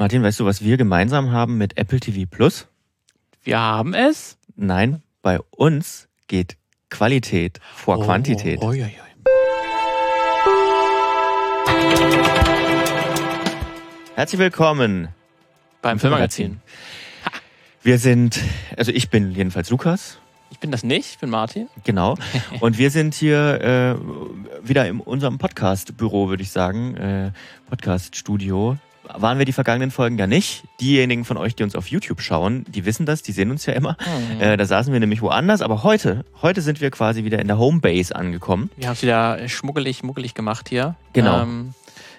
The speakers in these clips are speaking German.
Martin, weißt du, was wir gemeinsam haben mit Apple TV Plus? Wir haben es? Nein, bei uns geht Qualität vor oh, Quantität. Oh, ja. Herzlich willkommen beim Filmmagazin. Wir sind, also ich bin jedenfalls Lukas. Ich bin das nicht, ich bin Martin. Genau. Und wir sind hier äh, wieder in unserem Podcast-Büro, würde ich sagen. Äh, Podcast-Studio waren wir die vergangenen Folgen ja nicht. Diejenigen von euch, die uns auf YouTube schauen, die wissen das, die sehen uns ja immer. Mhm. Äh, da saßen wir nämlich woanders, aber heute, heute sind wir quasi wieder in der Homebase angekommen. Wir haben es wieder schmuggelig, muggelig gemacht hier. Genau. Ähm,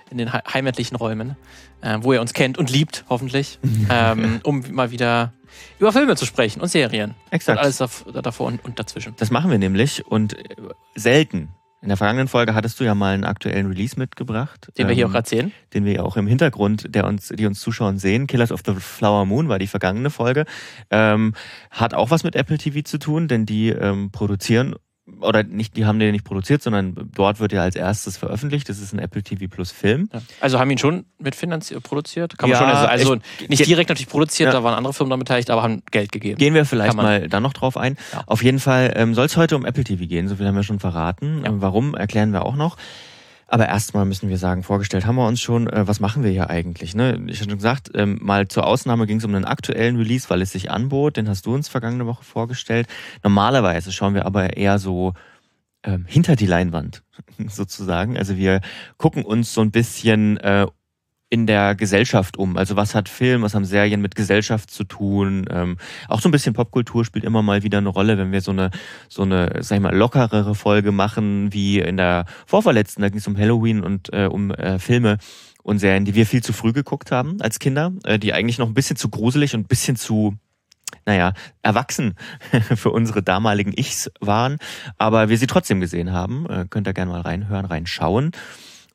in den heimatlichen Räumen, äh, wo ihr uns kennt und liebt, hoffentlich, ähm, um mal wieder über Filme zu sprechen und Serien. Exakt. Und alles davor und, und dazwischen. Das machen wir nämlich und äh, selten in der vergangenen Folge hattest du ja mal einen aktuellen Release mitgebracht. Den wir hier ähm, auch erzählen. Den wir ja auch im Hintergrund, der uns, die uns zuschauen sehen. Killers of the Flower Moon war die vergangene Folge. Ähm, hat auch was mit Apple TV zu tun, denn die ähm, produzieren oder nicht, die haben den nicht produziert, sondern dort wird er als erstes veröffentlicht. Das ist ein Apple TV Plus Film. Ja. Also haben ihn schon mitfinanziert, produziert? Kann man ja, schon, also, also ich, nicht direkt natürlich produziert, ja. da waren andere Firmen daran beteiligt, aber haben Geld gegeben. Gehen wir vielleicht mal dann noch drauf ein. Auf jeden Fall ähm, soll es heute um Apple TV gehen, so viel haben wir schon verraten. Ähm, warum, erklären wir auch noch. Aber erstmal müssen wir sagen, vorgestellt haben wir uns schon, äh, was machen wir hier eigentlich? Ne? Ich hatte gesagt, ähm, mal zur Ausnahme ging es um einen aktuellen Release, weil es sich anbot. Den hast du uns vergangene Woche vorgestellt. Normalerweise schauen wir aber eher so ähm, hinter die Leinwand sozusagen. Also wir gucken uns so ein bisschen äh, in der Gesellschaft um? Also was hat Film, was haben Serien mit Gesellschaft zu tun? Ähm, auch so ein bisschen Popkultur spielt immer mal wieder eine Rolle, wenn wir so eine, so eine, sag ich mal, lockerere Folge machen, wie in der vorverletzten, da ging es um Halloween und äh, um äh, Filme und Serien, die wir viel zu früh geguckt haben als Kinder, äh, die eigentlich noch ein bisschen zu gruselig und ein bisschen zu naja, erwachsen für unsere damaligen Ichs waren, aber wir sie trotzdem gesehen haben. Äh, könnt ihr gerne mal reinhören, reinschauen.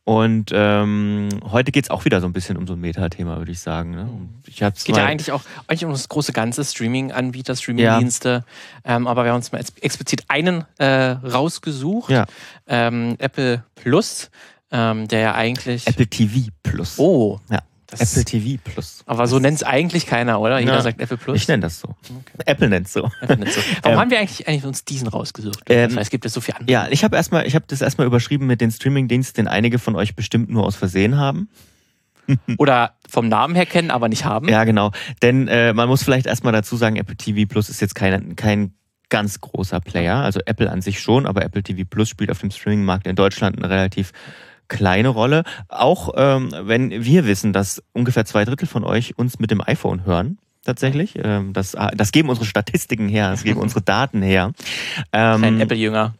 Und ähm, heute geht's auch wieder so ein bisschen um so ein Metathema, würde ich sagen. Ne? Ich es geht ja eigentlich auch eigentlich um das große ganze Streaming-Anbieter, Streaming-Dienste. Ja. Ähm, aber wir haben uns mal explizit einen äh, rausgesucht. Ja. Ähm, Apple Plus, ähm, der ja eigentlich. Apple TV Plus. Oh. Ja. Apple TV Plus. Aber so nennt es eigentlich keiner, oder? Jeder ja, sagt Apple Plus. Ich nenne das so. Okay. Apple nennt es so. Apple so. Warum ähm, haben wir eigentlich, eigentlich uns diesen rausgesucht? Ähm, das heißt, es gibt ja so viele andere. Ja, ich habe erstmal, ich habe das erstmal überschrieben mit den Streamingdiensten, den einige von euch bestimmt nur aus Versehen haben. Oder vom Namen her kennen, aber nicht haben. Ja, genau. Denn äh, man muss vielleicht erstmal dazu sagen, Apple TV Plus ist jetzt kein, kein ganz großer Player. Also Apple an sich schon, aber Apple TV Plus spielt auf dem Streamingmarkt in Deutschland eine relativ kleine Rolle. Auch ähm, wenn wir wissen, dass ungefähr zwei Drittel von euch uns mit dem iPhone hören. Tatsächlich. Ähm, das, das geben unsere Statistiken her, das geben unsere Daten her. Ähm, Ein Apple-Jünger.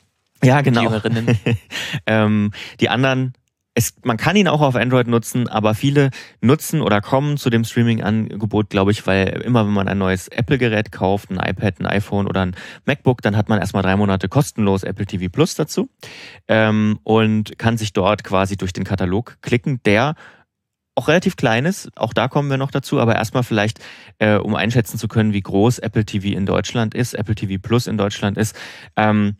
Ja, genau. Die, ähm, die anderen es, man kann ihn auch auf Android nutzen, aber viele nutzen oder kommen zu dem Streaming-Angebot, glaube ich, weil immer wenn man ein neues Apple-Gerät kauft, ein iPad, ein iPhone oder ein MacBook, dann hat man erstmal drei Monate kostenlos Apple TV Plus dazu ähm, und kann sich dort quasi durch den Katalog klicken, der auch relativ klein ist, auch da kommen wir noch dazu, aber erstmal vielleicht, äh, um einschätzen zu können, wie groß Apple TV in Deutschland ist, Apple TV Plus in Deutschland ist. Ähm,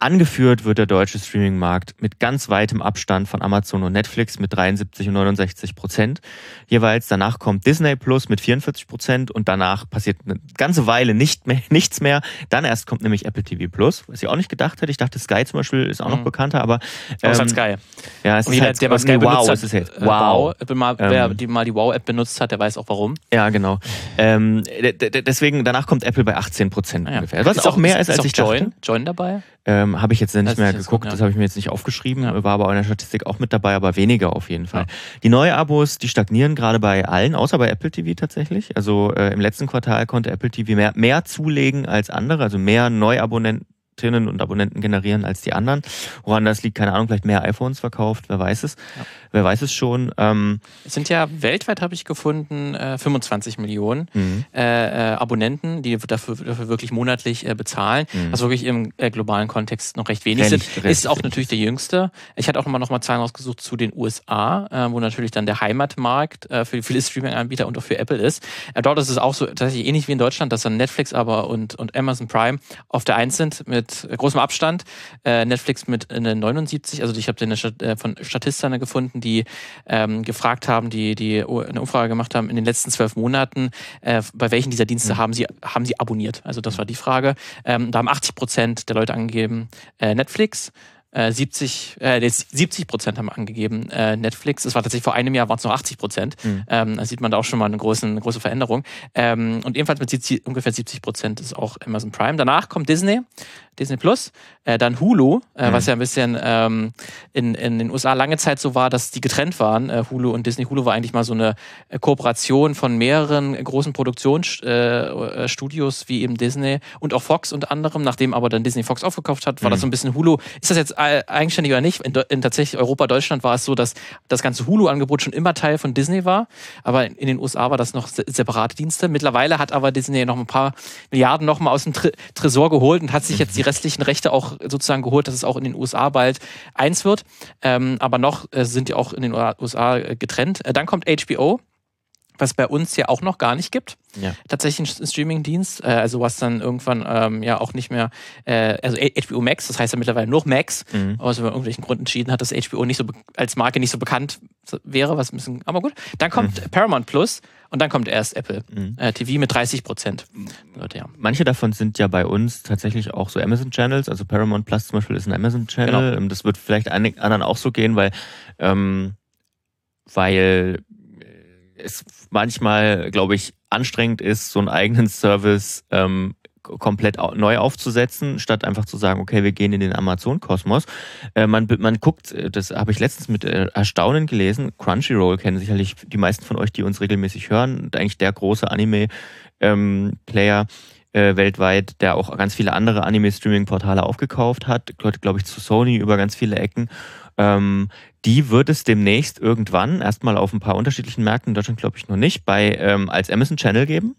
Angeführt wird der deutsche Streaming-Markt mit ganz weitem Abstand von Amazon und Netflix mit 73 und 69 Prozent jeweils. Danach kommt Disney Plus mit 44 Prozent und danach passiert eine ganze Weile nicht mehr, nichts mehr. Dann erst kommt nämlich Apple TV Plus, was ich auch nicht gedacht hätte. Ich dachte, Sky zum Beispiel ist auch noch mhm. bekannter, aber ähm, ist halt Sky. Ja, es und ist halt, der mal Sky wow, benutzt hat, ist halt, wow. wow. Mal, wer ähm, die mal die Wow-App benutzt hat, der weiß auch warum. Ja, genau. Ähm, deswegen danach kommt Apple bei 18 Prozent ah, ja. ungefähr. Was ist auch mehr ist, als ich Join, dachte. Join dabei? Ähm, habe ich jetzt nicht das mehr geguckt, gut, ja. das habe ich mir jetzt nicht aufgeschrieben, ja. war aber in der Statistik auch mit dabei, aber weniger auf jeden Fall. Ja. Die neue Abos, die stagnieren gerade bei allen, außer bei Apple TV tatsächlich. Also äh, im letzten Quartal konnte Apple TV mehr, mehr zulegen als andere, also mehr Neuabonnenten und Abonnenten generieren als die anderen. Woran das liegt, keine Ahnung, vielleicht mehr iPhones verkauft, wer weiß es. Wer weiß es schon. Ähm, es sind ja weltweit, habe ich gefunden, 25 äh, Millionen mhm. äh, äh, Abonnenten, die dafür, dafür wirklich monatlich bezahlen, mhm. was wirklich im globalen Kontext noch recht wenig sind. Ist auch natürlich der jüngste. Ich hatte auch nochmal noch mal Zahlen rausgesucht zu den USA, wo natürlich dann der Heimatmarkt für viele Streaming-Anbieter und auch für Apple ist. dort ist es auch so tatsächlich ähnlich wie in Deutschland, dass dann Netflix aber und, und Amazon Prime auf der Eins sind mit großem Abstand. Netflix mit eine 79, also ich habe den von Statista gefunden, Leuten, die ähm, gefragt haben, die, die eine Umfrage gemacht haben, in den letzten zwölf Monaten, äh, bei welchen dieser Dienste mhm. haben sie, haben sie abonniert? Also das war die Frage. Ähm, da haben 80 Prozent der Leute angegeben äh, Netflix. 70, äh, 70 äh, Prozent haben angegeben äh, Netflix. Es war tatsächlich vor einem Jahr waren es noch 80 Prozent. Mhm. Ähm, da sieht man da auch schon mal eine große, eine große Veränderung. Ähm, und ebenfalls mit 70, ungefähr 70 Prozent ist auch Amazon Prime. Danach kommt Disney Disney Plus, äh, dann Hulu, äh, mhm. was ja ein bisschen ähm, in, in den USA lange Zeit so war, dass die getrennt waren, äh, Hulu und Disney. Hulu war eigentlich mal so eine äh, Kooperation von mehreren großen Produktionsstudios äh, wie eben Disney und auch Fox unter anderem. Nachdem aber dann Disney Fox aufgekauft hat, war mhm. das so ein bisschen Hulu. Ist das jetzt eigenständig oder nicht? In, in tatsächlich Europa, Deutschland war es so, dass das ganze Hulu-Angebot schon immer Teil von Disney war, aber in den USA war das noch separate Dienste. Mittlerweile hat aber Disney noch ein paar Milliarden nochmal aus dem Tresor geholt und hat sich jetzt die restlichen Rechte auch sozusagen geholt, dass es auch in den USA bald eins wird. Ähm, aber noch äh, sind die auch in den USA äh, getrennt. Äh, dann kommt HBO was bei uns ja auch noch gar nicht gibt. Ja. Tatsächlich ein Streaming-Dienst, äh, also was dann irgendwann ähm, ja auch nicht mehr, äh, also HBO Max, das heißt ja mittlerweile nur Max, mhm. aus irgendwelchen Gründen entschieden hat, dass HBO nicht so als Marke nicht so bekannt wäre, was ein bisschen, aber gut. Dann kommt mhm. Paramount Plus und dann kommt erst Apple mhm. äh, TV mit 30 Prozent. Ja. Manche davon sind ja bei uns tatsächlich auch so Amazon Channels, also Paramount Plus zum Beispiel ist ein Amazon Channel. Genau. Ähm, das wird vielleicht einigen anderen auch so gehen, weil ähm, weil es manchmal, glaube ich, anstrengend ist, so einen eigenen Service ähm, komplett neu aufzusetzen, statt einfach zu sagen, okay, wir gehen in den Amazon-Kosmos. Äh, man, man guckt, äh, das habe ich letztens mit äh, Erstaunen gelesen, Crunchyroll kennen sicherlich die meisten von euch, die uns regelmäßig hören, eigentlich der große Anime-Player ähm, äh, weltweit, der auch ganz viele andere Anime-Streaming-Portale aufgekauft hat, gehört, glaube ich, zu Sony über ganz viele Ecken. Ähm, die wird es demnächst irgendwann, erstmal auf ein paar unterschiedlichen Märkten, in Deutschland glaube ich noch nicht, bei ähm, als Amazon Channel geben.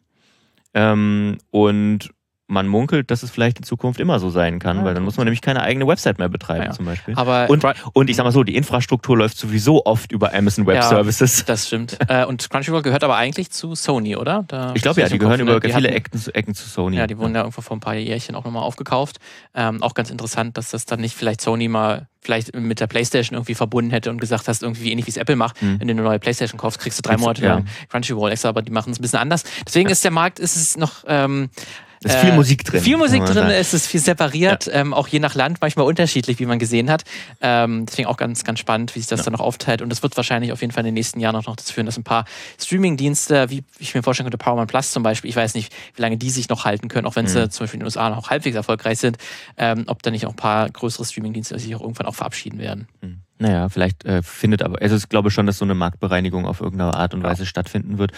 Ähm, und man munkelt, dass es vielleicht in Zukunft immer so sein kann, ja, weil dann muss man nämlich keine eigene Website mehr betreiben ja. zum Beispiel. Aber und, und ich sag mal so, die Infrastruktur läuft sowieso oft über Amazon Web ja, Services. Das stimmt. Äh, und Crunchyroll gehört aber eigentlich zu Sony, oder? Da ich glaube ja, die gehören über viele Ecken, Ecken, zu Sony. Ja, die wurden ja irgendwo vor ein paar Jährchen auch nochmal aufgekauft. Ähm, auch ganz interessant, dass das dann nicht vielleicht Sony mal vielleicht mit der Playstation irgendwie verbunden hätte und gesagt hast, irgendwie ähnlich wie es Apple macht, mhm. wenn du eine neue Playstation kaufst, kriegst du drei Monate lang Crunchyroll extra, aber die machen es ein bisschen anders. Deswegen ist der Markt, ist es noch ähm, es ist viel äh, Musik drin. Viel Musik drin, sagen. es ist viel separiert, ja. ähm, auch je nach Land manchmal unterschiedlich, wie man gesehen hat. Ähm, deswegen auch ganz, ganz spannend, wie sich das ja. dann noch aufteilt. Und das wird wahrscheinlich auf jeden Fall in den nächsten Jahren auch noch dazu führen, dass ein paar Streaming-Dienste, wie ich mir vorstellen könnte, Paramount Plus zum Beispiel, ich weiß nicht, wie lange die sich noch halten können, auch wenn mhm. sie zum Beispiel in den USA noch halbwegs erfolgreich sind, ähm, ob da nicht auch ein paar größere Streaming-Dienste sich auch irgendwann auch verabschieden werden. Mhm. Naja, vielleicht äh, findet aber, also ich glaube schon, dass so eine Marktbereinigung auf irgendeine Art und Weise stattfinden wird.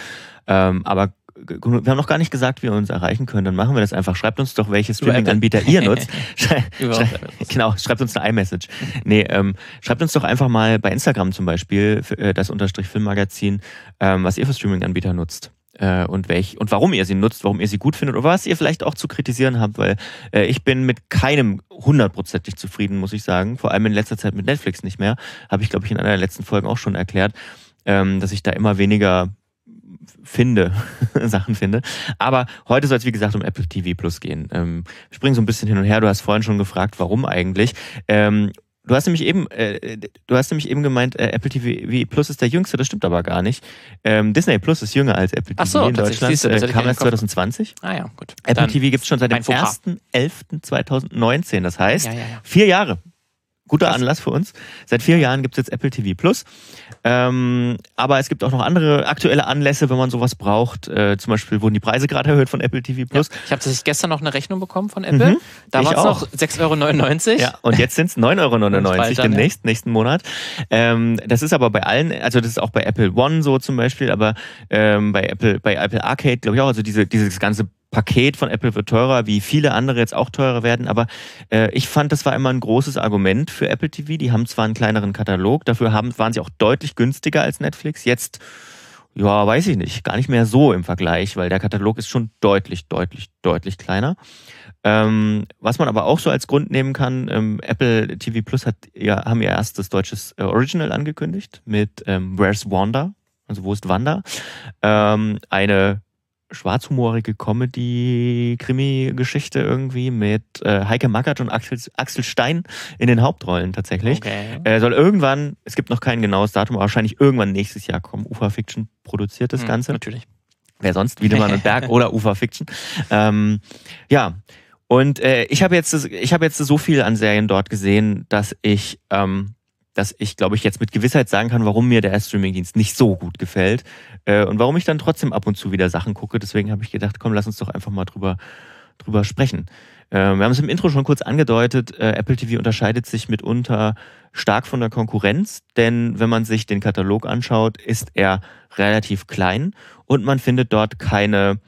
Ähm, aber wir haben noch gar nicht gesagt, wie ihr uns erreichen können. Dann machen wir das einfach. Schreibt uns doch, welche Streaming-Anbieter ihr nutzt. Schrei schrei genau, schreibt uns eine iMessage. Nee, ähm, schreibt uns doch einfach mal bei Instagram zum Beispiel, äh, das Unterstrich Filmmagazin, ähm, was ihr für Streaming-Anbieter nutzt. Äh, und welch und warum ihr sie nutzt, warum ihr sie gut findet oder was ihr vielleicht auch zu kritisieren habt, weil äh, ich bin mit keinem hundertprozentig zufrieden, muss ich sagen. Vor allem in letzter Zeit mit Netflix nicht mehr. Habe ich, glaube ich, in einer der letzten Folgen auch schon erklärt, ähm, dass ich da immer weniger finde, Sachen finde. Aber heute soll es, wie gesagt, um Apple TV Plus gehen. Ähm, wir springen so ein bisschen hin und her. Du hast vorhin schon gefragt, warum eigentlich. Ähm, du hast nämlich eben, äh, du hast nämlich eben gemeint, äh, Apple TV Plus ist der jüngste, das stimmt aber gar nicht. Ähm, Disney Plus ist jünger als Apple TV so, in Deutschland. Du, äh, kam erst 2020. Ah ja, gut. Apple Dann TV gibt es schon seit dem 1.11.2019. Das heißt, ja, ja, ja. vier Jahre. Guter Krass. Anlass für uns. Seit vier Jahren gibt es jetzt Apple TV Plus. Ähm, aber es gibt auch noch andere aktuelle Anlässe, wenn man sowas braucht. Äh, zum Beispiel wurden die Preise gerade erhöht von Apple TV Plus. Ja, ich habe gestern noch eine Rechnung bekommen von Apple. Mhm, da war es noch 6,99 Euro. Ja, und jetzt sind es 9,99 Euro demnächst, ja. nächsten Monat. Ähm, das ist aber bei allen, also das ist auch bei Apple One so zum Beispiel, aber ähm, bei Apple, bei Apple Arcade glaube ich auch, also diese, dieses ganze Paket von Apple wird teurer, wie viele andere jetzt auch teurer werden. Aber äh, ich fand, das war immer ein großes Argument für Apple TV. Die haben zwar einen kleineren Katalog, dafür haben, waren sie auch deutlich günstiger als Netflix. Jetzt, ja, weiß ich nicht, gar nicht mehr so im Vergleich, weil der Katalog ist schon deutlich, deutlich, deutlich kleiner. Ähm, was man aber auch so als Grund nehmen kann, ähm, Apple TV Plus hat ja, haben ihr erstes deutsches äh, Original angekündigt mit ähm, Where's Wanda? Also wo ist Wanda? Ähm, eine schwarzhumorige Comedy-Krimi-Geschichte irgendwie mit äh, Heike Mackert und Axel, Axel Stein in den Hauptrollen tatsächlich. Okay. Äh, soll irgendwann, es gibt noch kein genaues Datum, aber wahrscheinlich irgendwann nächstes Jahr kommen. Ufa Fiction produziert das hm, Ganze. Natürlich. Wer sonst? Wiedemann und Berg oder Ufa Fiction. Ähm, ja. Und äh, ich habe jetzt, ich habe jetzt so viel an Serien dort gesehen, dass ich ähm, dass ich, glaube ich, jetzt mit Gewissheit sagen kann, warum mir der Streamingdienst nicht so gut gefällt äh, und warum ich dann trotzdem ab und zu wieder Sachen gucke. Deswegen habe ich gedacht, komm, lass uns doch einfach mal drüber, drüber sprechen. Äh, wir haben es im Intro schon kurz angedeutet, äh, Apple TV unterscheidet sich mitunter stark von der Konkurrenz, denn wenn man sich den Katalog anschaut, ist er relativ klein und man findet dort keine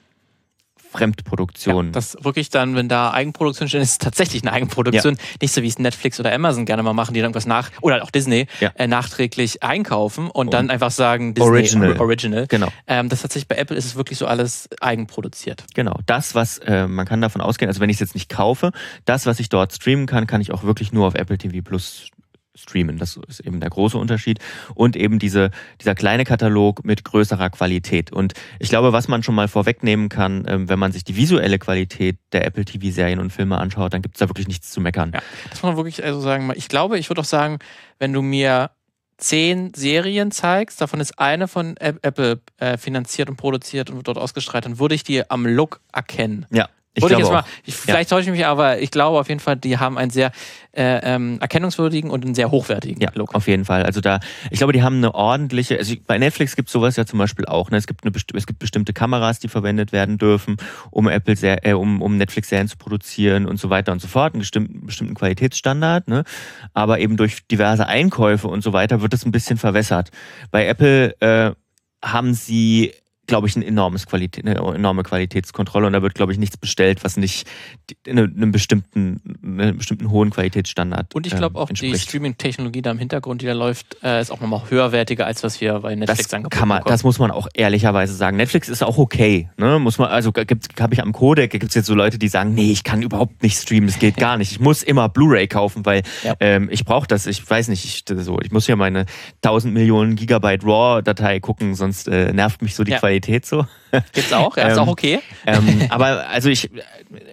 Fremdproduktion. Ja, das wirklich dann, wenn da Eigenproduktion steht, ist es tatsächlich eine Eigenproduktion. Ja. Nicht so wie es Netflix oder Amazon gerne mal machen, die dann irgendwas nach, oder auch Disney, ja. äh, nachträglich einkaufen und, und dann einfach sagen, Disney Original. Original. Genau. Ähm, das tatsächlich bei Apple ist es wirklich so alles eigenproduziert. Genau. Das, was, äh, man kann davon ausgehen, also wenn ich es jetzt nicht kaufe, das, was ich dort streamen kann, kann ich auch wirklich nur auf Apple TV Plus streamen. Das ist eben der große Unterschied. Und eben diese, dieser kleine Katalog mit größerer Qualität. Und ich glaube, was man schon mal vorwegnehmen kann, ähm, wenn man sich die visuelle Qualität der Apple TV-Serien und Filme anschaut, dann gibt es da wirklich nichts zu meckern. Ja, das muss man wirklich also sagen. Ich glaube, ich würde auch sagen, wenn du mir zehn Serien zeigst, davon ist eine von Apple äh, finanziert und produziert und wird dort ausgestrahlt, dann würde ich die am Look erkennen. Ja. Ich ich jetzt mal, ich, vielleicht ja. täusche ich mich, aber ich glaube auf jeden Fall, die haben einen sehr äh, ähm, erkennungswürdigen und einen sehr hochwertigen ja, Look. Auf jeden Fall. Also da, ich glaube, die haben eine ordentliche, also bei Netflix gibt es sowas ja zum Beispiel auch. Ne? Es, gibt eine, es gibt bestimmte Kameras, die verwendet werden dürfen, um Apple äh, um, um Netflix-Serien zu produzieren und so weiter und so fort. Einen bestimmten, bestimmten Qualitätsstandard, ne? Aber eben durch diverse Einkäufe und so weiter wird das ein bisschen verwässert. Bei Apple äh, haben sie glaube ich, ein enormes Qualität, eine enorme Qualitätskontrolle und da wird, glaube ich, nichts bestellt, was nicht einem bestimmten, einem bestimmten hohen Qualitätsstandard. Und ich glaube auch, entspricht. die Streaming-Technologie da im Hintergrund, die da läuft, äh, ist auch nochmal höherwertiger, als was wir bei Netflix das angeboten kann man, Das muss man auch ehrlicherweise sagen. Netflix ist auch okay. Ne? Muss man, also habe ich am Codec, gibt es jetzt so Leute, die sagen, nee, ich kann überhaupt nicht streamen, das geht gar nicht. Ich muss immer Blu-ray kaufen, weil ja. ähm, ich brauche das. Ich weiß nicht, ich, so, ich muss ja meine 1000 Millionen Gigabyte RAW-Datei gucken, sonst äh, nervt mich so die ja. Qualität Qualität so. Gibt's auch, ja, ist auch ähm, okay. Ähm, aber also ich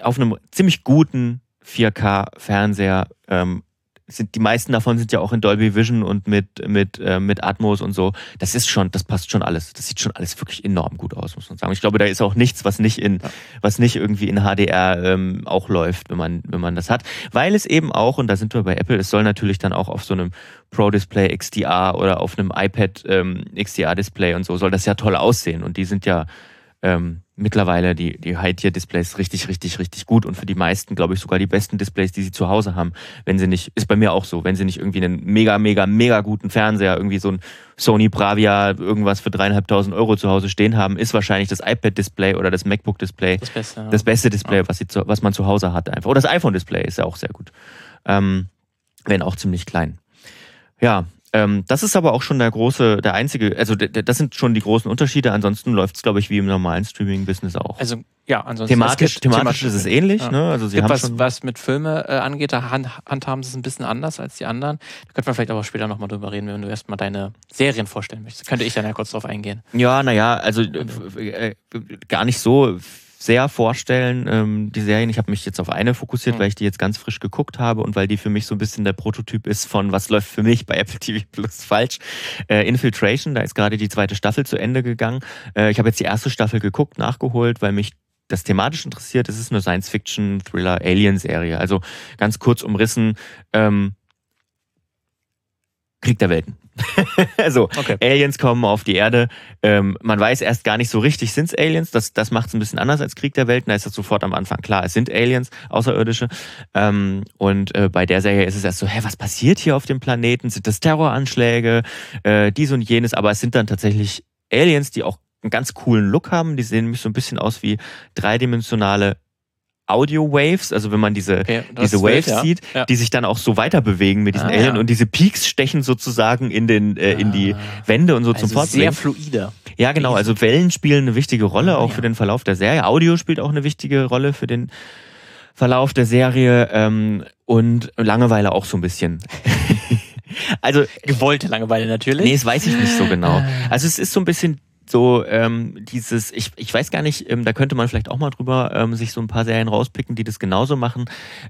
auf einem ziemlich guten 4K-Fernseher ähm, sind die meisten davon sind ja auch in Dolby Vision und mit mit äh, mit Atmos und so. Das ist schon, das passt schon alles. Das sieht schon alles wirklich enorm gut aus, muss man sagen. Ich glaube, da ist auch nichts, was nicht in was nicht irgendwie in HDR ähm, auch läuft, wenn man wenn man das hat, weil es eben auch und da sind wir bei Apple. Es soll natürlich dann auch auf so einem Pro Display XDR oder auf einem iPad ähm, XDR Display und so soll das ja toll aussehen und die sind ja ähm, mittlerweile die, die High-Tier-Displays richtig, richtig, richtig gut und für die meisten, glaube ich, sogar die besten Displays, die sie zu Hause haben. Wenn sie nicht, ist bei mir auch so, wenn sie nicht irgendwie einen mega, mega, mega guten Fernseher, irgendwie so ein Sony Bravia, irgendwas für dreieinhalbtausend Euro zu Hause stehen haben, ist wahrscheinlich das iPad-Display oder das MacBook-Display das beste, ja. das beste Display, ja. was, sie zu, was man zu Hause hat einfach. Oder das iPhone-Display ist ja auch sehr gut. Ähm, wenn auch ziemlich klein. Ja, ähm, das ist aber auch schon der große, der einzige, also das sind schon die großen Unterschiede. Ansonsten läuft es, glaube ich, wie im normalen Streaming-Business auch. Also ja, ansonsten thematisch, thematisch, thematisch ist es ähnlich. Ja. Ne? Also sie haben was, was mit Filme äh, angeht, da hand, handhaben sie es ein bisschen anders als die anderen. Da könnten wir vielleicht aber später nochmal drüber reden, wenn du erstmal deine Serien vorstellen möchtest. Könnte ich dann ja kurz drauf eingehen. Ja, naja, also äh, äh, gar nicht so sehr vorstellen, ähm, die Serien. Ich habe mich jetzt auf eine fokussiert, mhm. weil ich die jetzt ganz frisch geguckt habe und weil die für mich so ein bisschen der Prototyp ist von was läuft für mich bei Apple TV Plus falsch. Äh, Infiltration, da ist gerade die zweite Staffel zu Ende gegangen. Äh, ich habe jetzt die erste Staffel geguckt, nachgeholt, weil mich das thematisch interessiert. Es ist eine Science-Fiction, Thriller, Alien-Serie. Also ganz kurz umrissen. Ähm, Krieg der Welten. also, okay. Aliens kommen auf die Erde. Ähm, man weiß erst gar nicht so richtig, sind es Aliens? Das, das macht es ein bisschen anders als Krieg der Welten. Da ist das sofort am Anfang klar, es sind Aliens, Außerirdische. Ähm, und äh, bei der Serie ist es erst so, hä, was passiert hier auf dem Planeten? Sind das Terroranschläge? Äh, dies und jenes. Aber es sind dann tatsächlich Aliens, die auch einen ganz coolen Look haben. Die sehen nämlich so ein bisschen aus wie dreidimensionale Audio Waves, also wenn man diese, okay, diese Waves wild, ja. sieht, ja. die sich dann auch so weiter bewegen mit diesen ah, Alien ja. und diese Peaks stechen sozusagen in den äh, in die ah. Wände und so also zum Fortbewegen. Sehr fluide. Ja, genau, also Wellen spielen eine wichtige Rolle auch für den Verlauf der Serie. Audio spielt auch eine wichtige Rolle für den Verlauf der Serie ähm, und Langeweile auch so ein bisschen. also gewollte Langeweile natürlich. Nee, das weiß ich nicht so genau. Also es ist so ein bisschen so ähm, dieses, ich, ich weiß gar nicht, ähm, da könnte man vielleicht auch mal drüber ähm, sich so ein paar Serien rauspicken, die das genauso machen.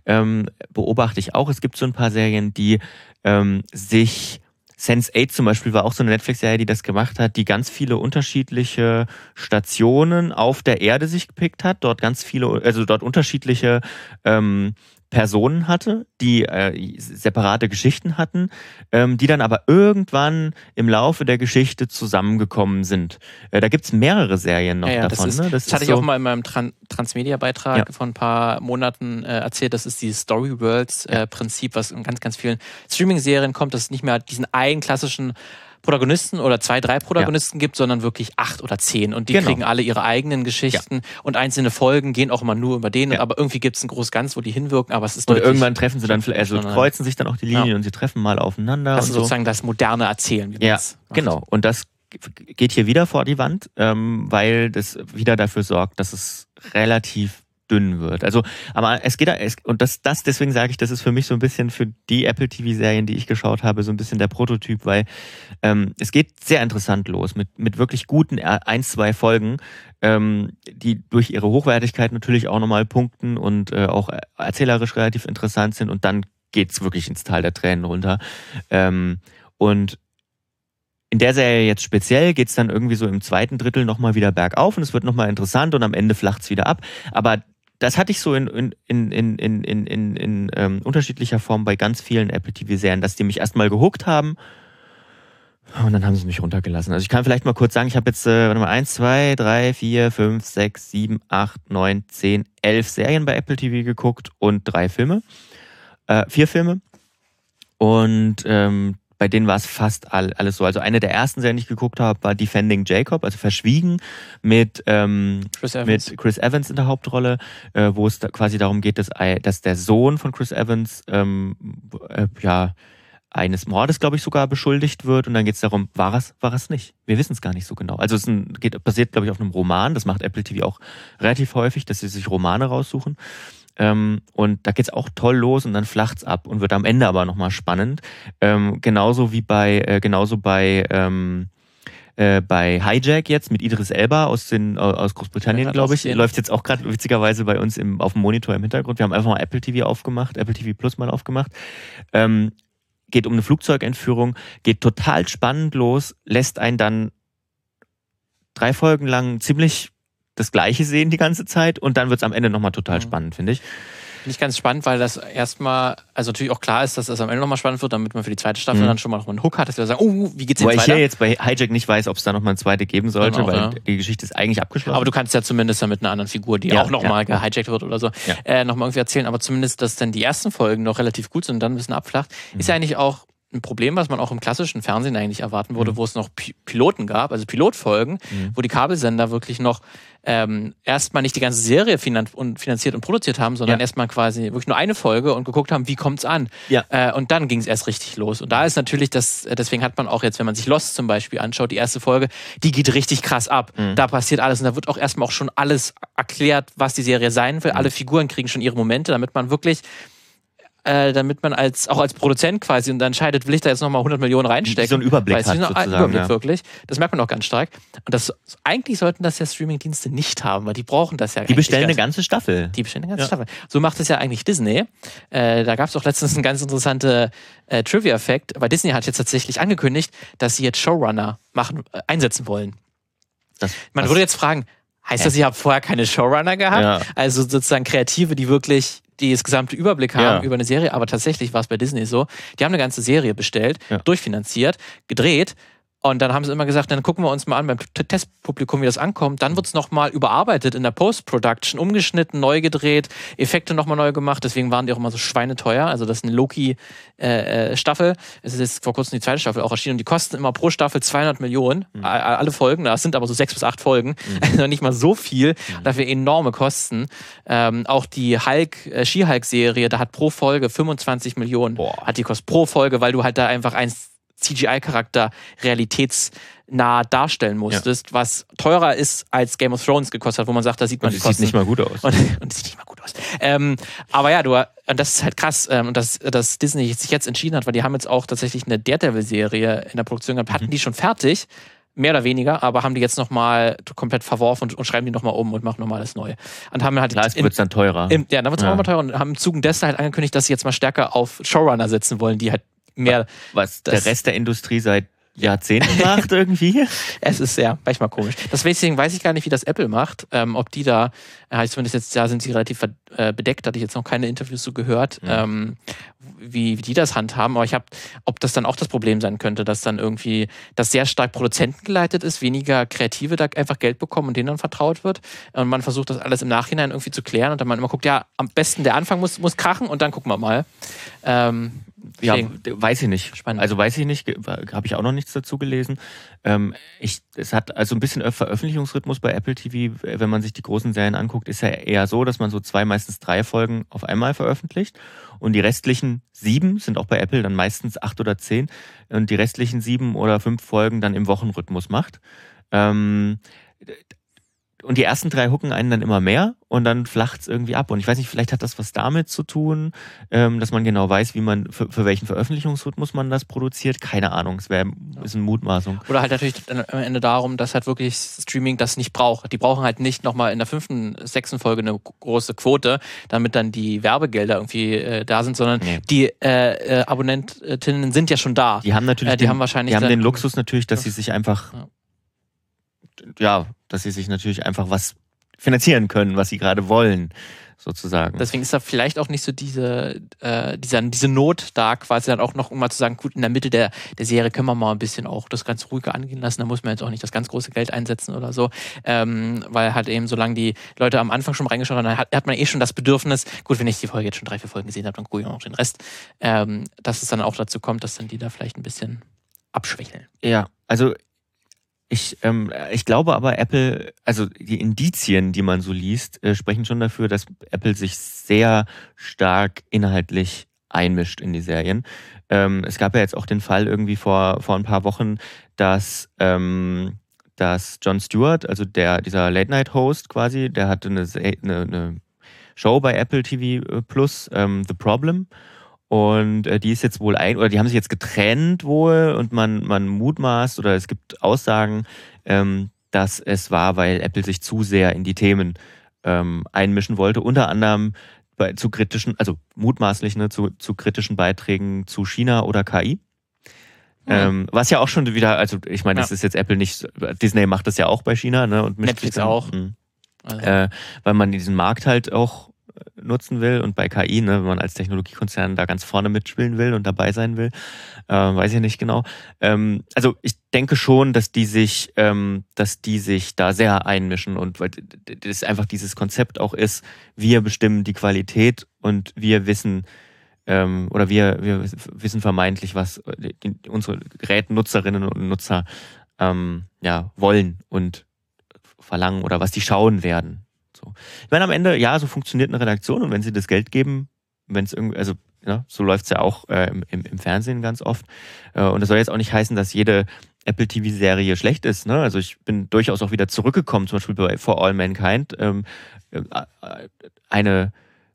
Ähm, beobachte ich auch. Es gibt so ein paar Serien, die ähm, sich Sense8 zum Beispiel war auch so eine Netflix-Serie, die das gemacht hat, die ganz viele unterschiedliche Stationen auf der Erde sich gepickt hat, dort ganz viele, also dort unterschiedliche ähm, Personen hatte, die äh, separate Geschichten hatten, ähm, die dann aber irgendwann im Laufe der Geschichte zusammengekommen sind. Äh, da gibt's mehrere Serien noch ja, ja, davon. Das, ist, ne? das, das hatte ich so auch mal in meinem Tran Transmedia-Beitrag ja. vor ein paar Monaten äh, erzählt. Das ist dieses Story Worlds-Prinzip, äh, was in ganz, ganz vielen Streaming-Serien kommt, dass es nicht mehr diesen einen klassischen Protagonisten oder zwei, drei Protagonisten ja. gibt, sondern wirklich acht oder zehn. Und die genau. kriegen alle ihre eigenen Geschichten ja. und einzelne Folgen gehen auch immer nur über den. Ja. Aber irgendwie gibt es ein großes Ganz, wo die hinwirken, aber es ist Und irgendwann treffen sie dann, also kreuzen sich dann auch die Linien und sie treffen mal aufeinander. Das ist so. sozusagen das moderne Erzählen. Ja, genau. Und das geht hier wieder vor die Wand, ähm, weil das wieder dafür sorgt, dass es relativ dünn wird. Also, aber es geht es, und das, das, deswegen sage ich, das ist für mich so ein bisschen für die Apple TV-Serien, die ich geschaut habe, so ein bisschen der Prototyp, weil ähm, es geht sehr interessant los mit, mit wirklich guten ein, zwei Folgen, ähm, die durch ihre Hochwertigkeit natürlich auch nochmal punkten und äh, auch erzählerisch relativ interessant sind und dann geht's wirklich ins Tal der Tränen runter. Ähm, und in der Serie jetzt speziell geht's dann irgendwie so im zweiten Drittel nochmal wieder bergauf und es wird nochmal interessant und am Ende flacht's wieder ab. Aber das hatte ich so in, in, in, in, in, in, in, ähm, unterschiedlicher Form bei ganz vielen Apple TV-Serien, dass die mich erstmal gehuckt haben und dann haben sie mich runtergelassen. Also ich kann vielleicht mal kurz sagen, ich habe jetzt äh, warte mal, 1, 2, 3, 4, 5, 6, 7, 8, 9, 10, 11 Serien bei Apple TV geguckt und drei Filme. Äh, vier Filme. Und ähm, bei denen war es fast all, alles so. Also eine der ersten Serien, die ich geguckt habe, war Defending Jacob, also Verschwiegen mit, ähm, Chris, Evans. mit Chris Evans in der Hauptrolle, äh, wo es da quasi darum geht, dass, dass der Sohn von Chris Evans ähm, äh, ja eines Mordes, glaube ich, sogar beschuldigt wird. Und dann geht es darum, war es, war es nicht? Wir wissen es gar nicht so genau. Also es ein, geht, basiert, glaube ich, auf einem Roman. Das macht Apple TV auch relativ häufig, dass sie sich Romane raussuchen. Ähm, und da geht's auch toll los und dann flacht's ab und wird am Ende aber nochmal spannend. Ähm, genauso wie bei, äh, genauso bei, ähm, äh, bei Hijack jetzt mit Idris Elba aus, den, aus Großbritannien, glaube ich. Läuft jetzt auch gerade witzigerweise bei uns im, auf dem Monitor im Hintergrund. Wir haben einfach mal Apple TV aufgemacht, Apple TV Plus mal aufgemacht. Ähm, geht um eine Flugzeugentführung, geht total spannend los, lässt einen dann drei Folgen lang ziemlich das Gleiche sehen die ganze Zeit und dann wird es am Ende nochmal total mhm. spannend, finde ich. Finde ich ganz spannend, weil das erstmal, also natürlich auch klar ist, dass das am Ende nochmal spannend wird, damit man für die zweite Staffel mhm. dann schon mal noch einen Hook hat, dass wir sagen, oh, wie geht's jetzt Weil weiter? ich hier jetzt bei Hijack nicht weiß, ob es da nochmal eine zweite geben sollte, genau, weil ja. die Geschichte ist eigentlich abgeschlossen. Aber du kannst ja zumindest dann mit einer anderen Figur, die ja, auch nochmal ja. gehijackt wird oder so, ja. äh, nochmal irgendwie erzählen. Aber zumindest, dass dann die ersten Folgen noch relativ gut sind und dann ein bisschen abflacht, mhm. ist ja eigentlich auch ein Problem, was man auch im klassischen Fernsehen eigentlich erwarten würde, mhm. wo es noch P Piloten gab, also Pilotfolgen, mhm. wo die Kabelsender wirklich noch ähm, erstmal nicht die ganze Serie finan und finanziert und produziert haben, sondern ja. erstmal quasi wirklich nur eine Folge und geguckt haben, wie kommt's an. Ja. Äh, und dann ging es erst richtig los. Und da ist natürlich das, äh, deswegen hat man auch jetzt, wenn man sich Lost zum Beispiel anschaut, die erste Folge, die geht richtig krass ab. Mhm. Da passiert alles und da wird auch erstmal auch schon alles erklärt, was die Serie sein will. Mhm. Alle Figuren kriegen schon ihre Momente, damit man wirklich äh, damit man als auch als Produzent quasi und dann entscheidet, will ich da jetzt nochmal 100 Millionen reinstecken. Wie so ein Überblick weißt, hat, so sozusagen, Überblick ja. wirklich. Das merkt man auch ganz stark. Und das eigentlich sollten das ja Streamingdienste nicht haben, weil die brauchen das ja. Die bestellen eine ganze Staffel. Die bestellen eine ganze ja. Staffel. So macht es ja eigentlich Disney. Äh, da gab es auch letztens einen ganz interessanten äh, Trivia-Effekt, weil Disney hat jetzt tatsächlich angekündigt, dass sie jetzt Showrunner machen, äh, einsetzen wollen. Das, man würde jetzt fragen, heißt das, ihr habt vorher keine Showrunner gehabt? Ja. Also sozusagen Kreative, die wirklich die das gesamte Überblick haben ja. über eine Serie, aber tatsächlich war es bei Disney so, die haben eine ganze Serie bestellt, ja. durchfinanziert, gedreht und dann haben sie immer gesagt, dann gucken wir uns mal an beim Testpublikum, wie das ankommt. Dann wird es nochmal überarbeitet in der Post-Production, umgeschnitten, neu gedreht, Effekte nochmal neu gemacht. Deswegen waren die auch immer so schweineteuer. Also das ist eine Loki-Staffel. Äh, äh es ist jetzt vor kurzem die zweite Staffel auch erschienen und die kosten immer pro Staffel 200 Millionen. Mhm. Alle Folgen, das sind aber so sechs bis acht Folgen. Mhm. Also nicht mal so viel. Mhm. Dafür enorme Kosten. Ähm, auch die Hulk, äh, Ski-Hulk-Serie, da hat pro Folge 25 Millionen. Boah. Hat die kostet pro Folge, weil du halt da einfach eins CGI-Charakter realitätsnah darstellen musstest, ja. was teurer ist als Game of Thrones gekostet hat, wo man sagt, da sieht man und die Kosten. sieht nicht mal gut aus. Und, und das sieht nicht mal gut aus. Ähm, aber ja, du, und das ist halt krass, ähm, und dass, dass Disney sich jetzt entschieden hat, weil die haben jetzt auch tatsächlich eine Daredevil-Serie in der Produktion gehabt, hatten mhm. die schon fertig, mehr oder weniger, aber haben die jetzt nochmal komplett verworfen und, und schreiben die nochmal um und machen nochmal alles neu. Und haben halt. Klar, es wird dann teurer. Im, ja, dann wird es ja. auch mal teurer und haben im Zuge dessen halt angekündigt, dass sie jetzt mal stärker auf Showrunner setzen wollen, die halt mehr. Was der Rest der Industrie seit Jahrzehnten macht irgendwie. es ist sehr, manchmal komisch. Deswegen weiß ich gar nicht, wie das Apple macht. Ähm, ob die da, äh, zumindest jetzt, da sind sie relativ äh, bedeckt, hatte ich jetzt noch keine Interviews so gehört, ja. ähm, wie, wie die das handhaben. Aber ich habe, ob das dann auch das Problem sein könnte, dass dann irgendwie das sehr stark produzentengeleitet ist, weniger Kreative da einfach Geld bekommen und denen dann vertraut wird. Und man versucht das alles im Nachhinein irgendwie zu klären und dann man immer guckt, ja, am besten der Anfang muss, muss krachen und dann gucken wir mal. Ähm, ja, weiß ich nicht. Spannend. Also weiß ich nicht, habe ich auch noch nichts dazu gelesen. Ähm, ich, es hat also ein bisschen Veröffentlichungsrhythmus bei Apple TV, wenn man sich die großen Serien anguckt, ist ja eher so, dass man so zwei, meistens drei Folgen auf einmal veröffentlicht. Und die restlichen sieben sind auch bei Apple dann meistens acht oder zehn und die restlichen sieben oder fünf Folgen dann im Wochenrhythmus macht. Ähm, und die ersten drei hucken einen dann immer mehr und dann flacht's irgendwie ab. Und ich weiß nicht, vielleicht hat das was damit zu tun, ähm, dass man genau weiß, wie man, für, für welchen Veröffentlichungsrhythmus man das produziert. Keine Ahnung, es wäre ist eine Mutmaßung. Oder halt natürlich am Ende darum, dass halt wirklich Streaming das nicht braucht. Die brauchen halt nicht nochmal in der fünften, sechsten Folge eine große Quote, damit dann die Werbegelder irgendwie äh, da sind, sondern nee. die äh, äh, Abonnentinnen sind ja schon da. Die haben natürlich, äh, die den, haben wahrscheinlich, die haben den Luxus natürlich, dass sie sich einfach ja, dass sie sich natürlich einfach was finanzieren können, was sie gerade wollen, sozusagen. Deswegen ist da vielleicht auch nicht so diese, äh, diese, diese Not da, quasi dann auch noch, um mal zu sagen, gut, in der Mitte der, der Serie können wir mal ein bisschen auch das ganz ruhige angehen lassen, da muss man jetzt auch nicht das ganz große Geld einsetzen oder so, ähm, weil halt eben, solange die Leute am Anfang schon reingeschaut haben, dann hat, hat man eh schon das Bedürfnis, gut, wenn ich die Folge jetzt schon drei, vier Folgen gesehen habe, dann gucke ich auch noch den Rest, ähm, dass es dann auch dazu kommt, dass dann die da vielleicht ein bisschen abschwächeln. Ja, also ich, ähm, ich glaube aber, Apple, also die Indizien, die man so liest, äh, sprechen schon dafür, dass Apple sich sehr stark inhaltlich einmischt in die Serien. Ähm, es gab ja jetzt auch den Fall irgendwie vor, vor ein paar Wochen, dass, ähm, dass Jon Stewart, also der, dieser Late-Night-Host quasi, der hatte eine, eine, eine Show bei Apple TV äh, Plus, ähm, The Problem. Und äh, die ist jetzt wohl ein, oder die haben sich jetzt getrennt wohl und man, man mutmaßt oder es gibt Aussagen, ähm, dass es war, weil Apple sich zu sehr in die Themen ähm, einmischen wollte, unter anderem bei, zu kritischen, also mutmaßlich ne, zu, zu kritischen Beiträgen zu China oder KI. Mhm. Ähm, was ja auch schon wieder, also ich meine, ja. das ist jetzt Apple nicht, Disney macht das ja auch bei China, ne? Und Netflix auch. Mh, also. äh, weil man diesen Markt halt auch nutzen will und bei KI, ne, wenn man als Technologiekonzern da ganz vorne mitspielen will und dabei sein will, äh, weiß ich nicht genau. Ähm, also ich denke schon, dass die sich, ähm, dass die sich da sehr einmischen und weil das einfach dieses Konzept auch ist, wir bestimmen die Qualität und wir wissen ähm, oder wir, wir wissen vermeintlich, was die, unsere Gerätnutzerinnen und Nutzer ähm, ja wollen und verlangen oder was die schauen werden. So. Ich meine, am Ende, ja, so funktioniert eine Redaktion und wenn sie das Geld geben, wenn es irgendwie, also ja, so läuft es ja auch äh, im, im, Fernsehen ganz oft. Äh, und das soll jetzt auch nicht heißen, dass jede Apple TV-Serie schlecht ist. Ne? Also ich bin durchaus auch wieder zurückgekommen, zum Beispiel bei For All Mankind. Ähm, äh, eine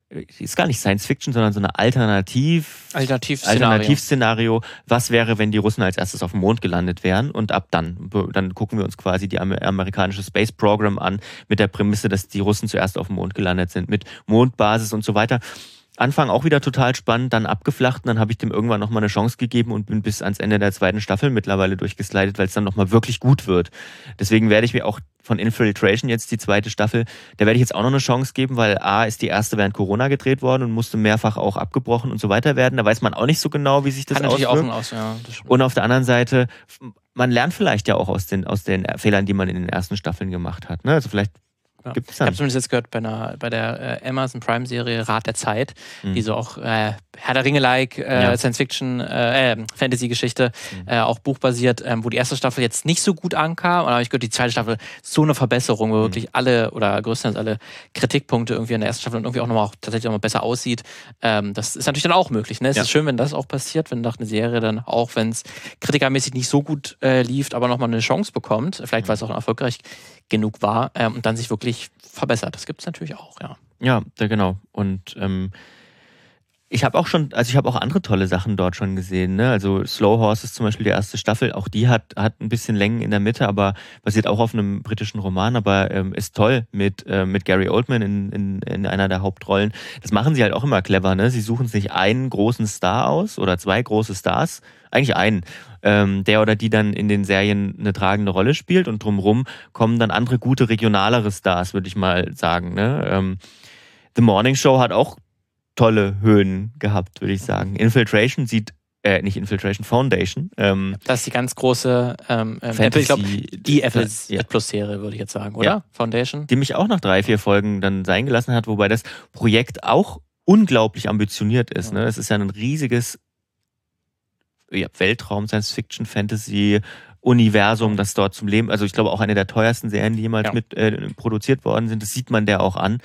ist gar nicht Science Fiction, sondern so eine Alternativ Alternativszenario. Alternativszenario. Was wäre, wenn die Russen als erstes auf dem Mond gelandet wären? Und ab dann, dann gucken wir uns quasi die amerikanische Space Program an mit der Prämisse, dass die Russen zuerst auf dem Mond gelandet sind, mit Mondbasis und so weiter. Anfang auch wieder total spannend, dann abgeflacht und dann habe ich dem irgendwann nochmal eine Chance gegeben und bin bis ans Ende der zweiten Staffel mittlerweile durchgeslidet, weil es dann nochmal wirklich gut wird. Deswegen werde ich mir auch von Infiltration jetzt die zweite Staffel, da werde ich jetzt auch noch eine Chance geben, weil A ist die erste während Corona gedreht worden und musste mehrfach auch abgebrochen und so weiter werden. Da weiß man auch nicht so genau, wie sich das Kann auswirkt. Auch aus, ja, und auf der anderen Seite, man lernt vielleicht ja auch aus den, aus den Fehlern, die man in den ersten Staffeln gemacht hat. Ne? Also vielleicht ja. Gibt's ich habe zumindest jetzt gehört bei, einer, bei der äh, Amazon Prime-Serie Rat der Zeit, mhm. die so auch äh, Herr der Ringe-like, äh, ja. Science-Fiction, äh, äh, Fantasy-Geschichte, mhm. äh, auch buchbasiert, ähm, wo die erste Staffel jetzt nicht so gut ankam. Und habe ich gehört, die zweite Staffel so eine Verbesserung, wo mhm. wirklich alle oder größtenteils alle Kritikpunkte irgendwie in der ersten Staffel und irgendwie auch nochmal auch tatsächlich nochmal besser aussieht. Ähm, das ist natürlich dann auch möglich. Ne? Es ja. ist schön, wenn das auch passiert, wenn nach einer Serie dann auch, wenn es kritikermäßig nicht so gut äh, lief, aber nochmal eine Chance bekommt, vielleicht mhm. weil es auch erfolgreich genug war ähm, und dann sich wirklich verbessert. Das gibt es natürlich auch, ja. Ja, genau. Und ähm, ich habe auch schon, also ich habe auch andere tolle Sachen dort schon gesehen. Ne? Also Slow Horses zum Beispiel die erste Staffel, auch die hat hat ein bisschen Längen in der Mitte, aber basiert auch auf einem britischen Roman, aber ähm, ist toll mit äh, mit Gary Oldman in, in in einer der Hauptrollen. Das machen sie halt auch immer clever. Ne? Sie suchen sich einen großen Star aus oder zwei große Stars, eigentlich einen, ähm, der oder die dann in den Serien eine tragende Rolle spielt und drumherum kommen dann andere gute regionalere Stars, würde ich mal sagen. Ne? Ähm, The Morning Show hat auch tolle Höhen gehabt, würde ich sagen. Infiltration sieht äh, nicht Infiltration Foundation. Ähm, das ist die ganz große ähm, ähm Apple, ich glaube, die Apple ja. Plus Serie, würde ich jetzt sagen, oder? Ja. Foundation. Die mich auch nach drei, vier Folgen dann sein gelassen hat, wobei das Projekt auch unglaublich ambitioniert ist. Ne? Es ist ja ein riesiges ja, Weltraum, Science Fiction, Fantasy, Universum, das dort zum Leben, also ich glaube auch eine der teuersten Serien, die jemals mit äh, produziert worden sind. Das sieht man der auch an.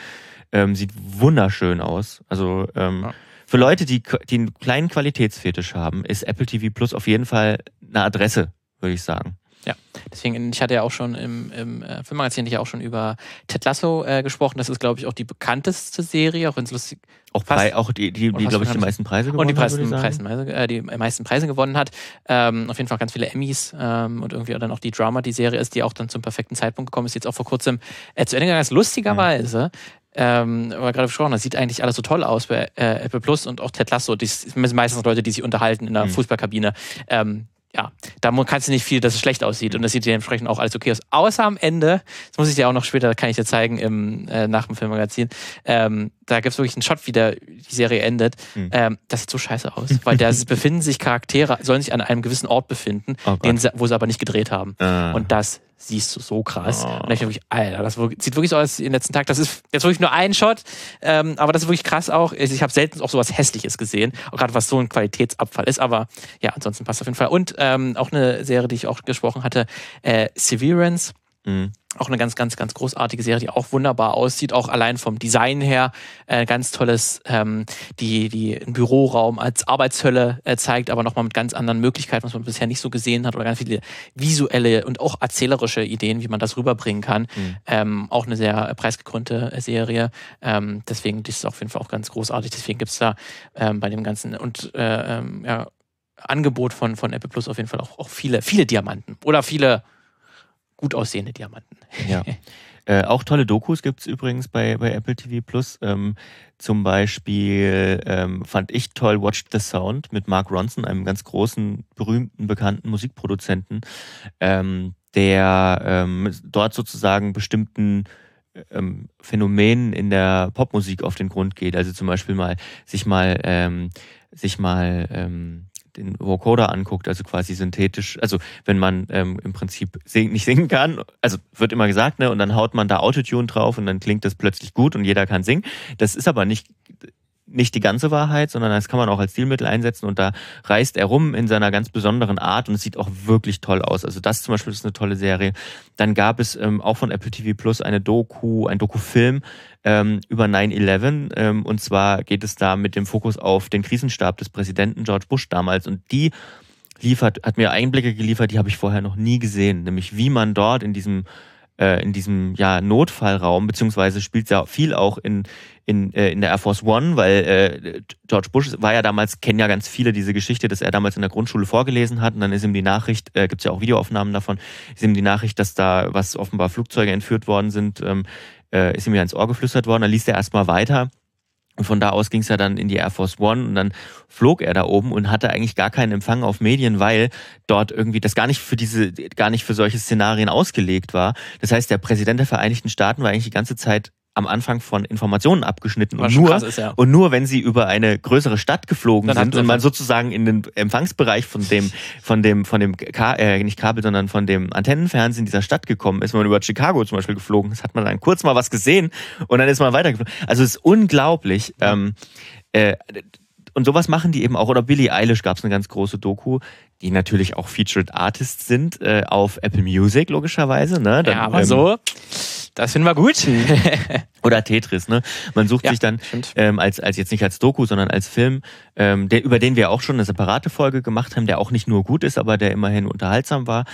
Ähm, sieht wunderschön aus. Also ähm, ja. für Leute, die, die einen kleinen Qualitätsfetisch haben, ist Apple TV Plus auf jeden Fall eine Adresse, würde ich sagen. Ja, deswegen, ich hatte ja auch schon im, im äh, Filmmagazin ja auch schon über Ted Lasso äh, gesprochen. Das ist, glaube ich, auch die bekannteste Serie, auch wenn es lustig auch, fast, auch die, die, die glaube ich, die meisten Preise gewonnen hat. Und die, Preisen, Preisen, äh, die meisten Preise gewonnen hat. Ähm, auf jeden Fall ganz viele Emmys ähm, und irgendwie dann auch die Drama, die Serie ist, die auch dann zum perfekten Zeitpunkt gekommen ist, jetzt auch vor kurzem äh, zu Ende gegangen ist. Lustigerweise mhm ähm, aber gerade besprochen, das sieht eigentlich alles so toll aus bei äh, Apple Plus und auch Ted Lasso. Das sind meistens Leute, die sich unterhalten in der mhm. Fußballkabine. Ähm, ja, da kannst du nicht viel, dass es schlecht aussieht und das sieht dementsprechend auch alles okay aus. Außer am Ende, das muss ich dir auch noch später, kann ich dir zeigen im, äh, nach dem Filmmagazin, ähm, da gibt es wirklich einen Shot, wie der, die Serie endet. Mhm. Ähm, das sieht so scheiße aus, weil da befinden sich Charaktere, sollen sich an einem gewissen Ort befinden, oh den, wo sie aber nicht gedreht haben. Ah. Und das siehst du so krass. Oh. Und ich wirklich, Alter, das sieht wirklich so aus wie den letzten Tag. Das ist jetzt wirklich nur ein Shot, ähm, aber das ist wirklich krass auch. Ich habe selten auch sowas Hässliches gesehen, gerade was so ein Qualitätsabfall ist. Aber ja, ansonsten passt auf jeden Fall. Und ähm, auch eine Serie, die ich auch gesprochen hatte, äh, Severance. Mhm. Auch eine ganz, ganz, ganz großartige Serie, die auch wunderbar aussieht, auch allein vom Design her. Äh, ganz tolles, ähm, die, die einen Büroraum als Arbeitshölle äh, zeigt, aber nochmal mit ganz anderen Möglichkeiten, was man bisher nicht so gesehen hat, oder ganz viele visuelle und auch erzählerische Ideen, wie man das rüberbringen kann. Mhm. Ähm, auch eine sehr preisgekrönte Serie. Ähm, deswegen, das ist auf jeden Fall auch ganz großartig. Deswegen gibt's da ähm, bei dem ganzen und äh, ähm, ja, Angebot von, von Apple Plus auf jeden Fall auch, auch viele, viele Diamanten oder viele gut aussehende Diamanten. Ja. Äh, auch tolle Dokus gibt es übrigens bei, bei Apple TV Plus. Ähm, zum Beispiel ähm, fand ich toll Watch the Sound mit Mark Ronson, einem ganz großen, berühmten, bekannten Musikproduzenten, ähm, der ähm, dort sozusagen bestimmten ähm, Phänomenen in der Popmusik auf den Grund geht. Also zum Beispiel mal sich mal ähm, sich mal den Vocoder anguckt, also quasi synthetisch, also wenn man ähm, im Prinzip sing, nicht singen kann, also wird immer gesagt, ne, und dann haut man da Autotune drauf und dann klingt das plötzlich gut und jeder kann singen. Das ist aber nicht nicht die ganze Wahrheit, sondern das kann man auch als Stilmittel einsetzen und da reist er rum in seiner ganz besonderen Art und es sieht auch wirklich toll aus. Also das zum Beispiel ist eine tolle Serie. Dann gab es ähm, auch von Apple TV Plus eine Doku, ein Dokufilm ähm, über 9-11 ähm, und zwar geht es da mit dem Fokus auf den Krisenstab des Präsidenten George Bush damals und die liefert, hat mir Einblicke geliefert, die habe ich vorher noch nie gesehen, nämlich wie man dort in diesem äh, in diesem ja, Notfallraum, beziehungsweise spielt ja viel auch in, in, äh, in der Air Force One, weil äh, George Bush war ja damals, kennen ja ganz viele diese Geschichte, dass er damals in der Grundschule vorgelesen hat und dann ist ihm die Nachricht, äh, gibt es ja auch Videoaufnahmen davon, ist ihm die Nachricht, dass da was offenbar Flugzeuge entführt worden sind, ähm, äh, ist ihm ja ins Ohr geflüstert worden, dann liest er erstmal weiter und von da aus ging es ja dann in die Air Force One und dann flog er da oben und hatte eigentlich gar keinen Empfang auf Medien, weil dort irgendwie das gar nicht für diese, gar nicht für solche Szenarien ausgelegt war. Das heißt, der Präsident der Vereinigten Staaten war eigentlich die ganze Zeit am Anfang von Informationen abgeschnitten und nur, ist, ja. und nur wenn sie über eine größere Stadt geflogen Dann sind und man sozusagen in den Empfangsbereich von dem von dem von dem Ka äh, nicht Kabel sondern von dem Antennenfernsehen dieser Stadt gekommen ist, wenn man über Chicago zum Beispiel geflogen ist, hat man dann kurz mal was gesehen und dann ist man weitergeflogen. Also es ist unglaublich. Ähm, äh, und sowas machen die eben auch. Oder Billie Eilish gab es eine ganz große Doku, die natürlich auch Featured Artists sind äh, auf Apple Music logischerweise. Ne? Dann, ja, aber ähm, so, das finden wir gut. Oder Tetris, ne? Man sucht ja, sich dann ähm, als, als jetzt nicht als Doku, sondern als Film, ähm, der, über den wir auch schon eine separate Folge gemacht haben, der auch nicht nur gut ist, aber der immerhin unterhaltsam war.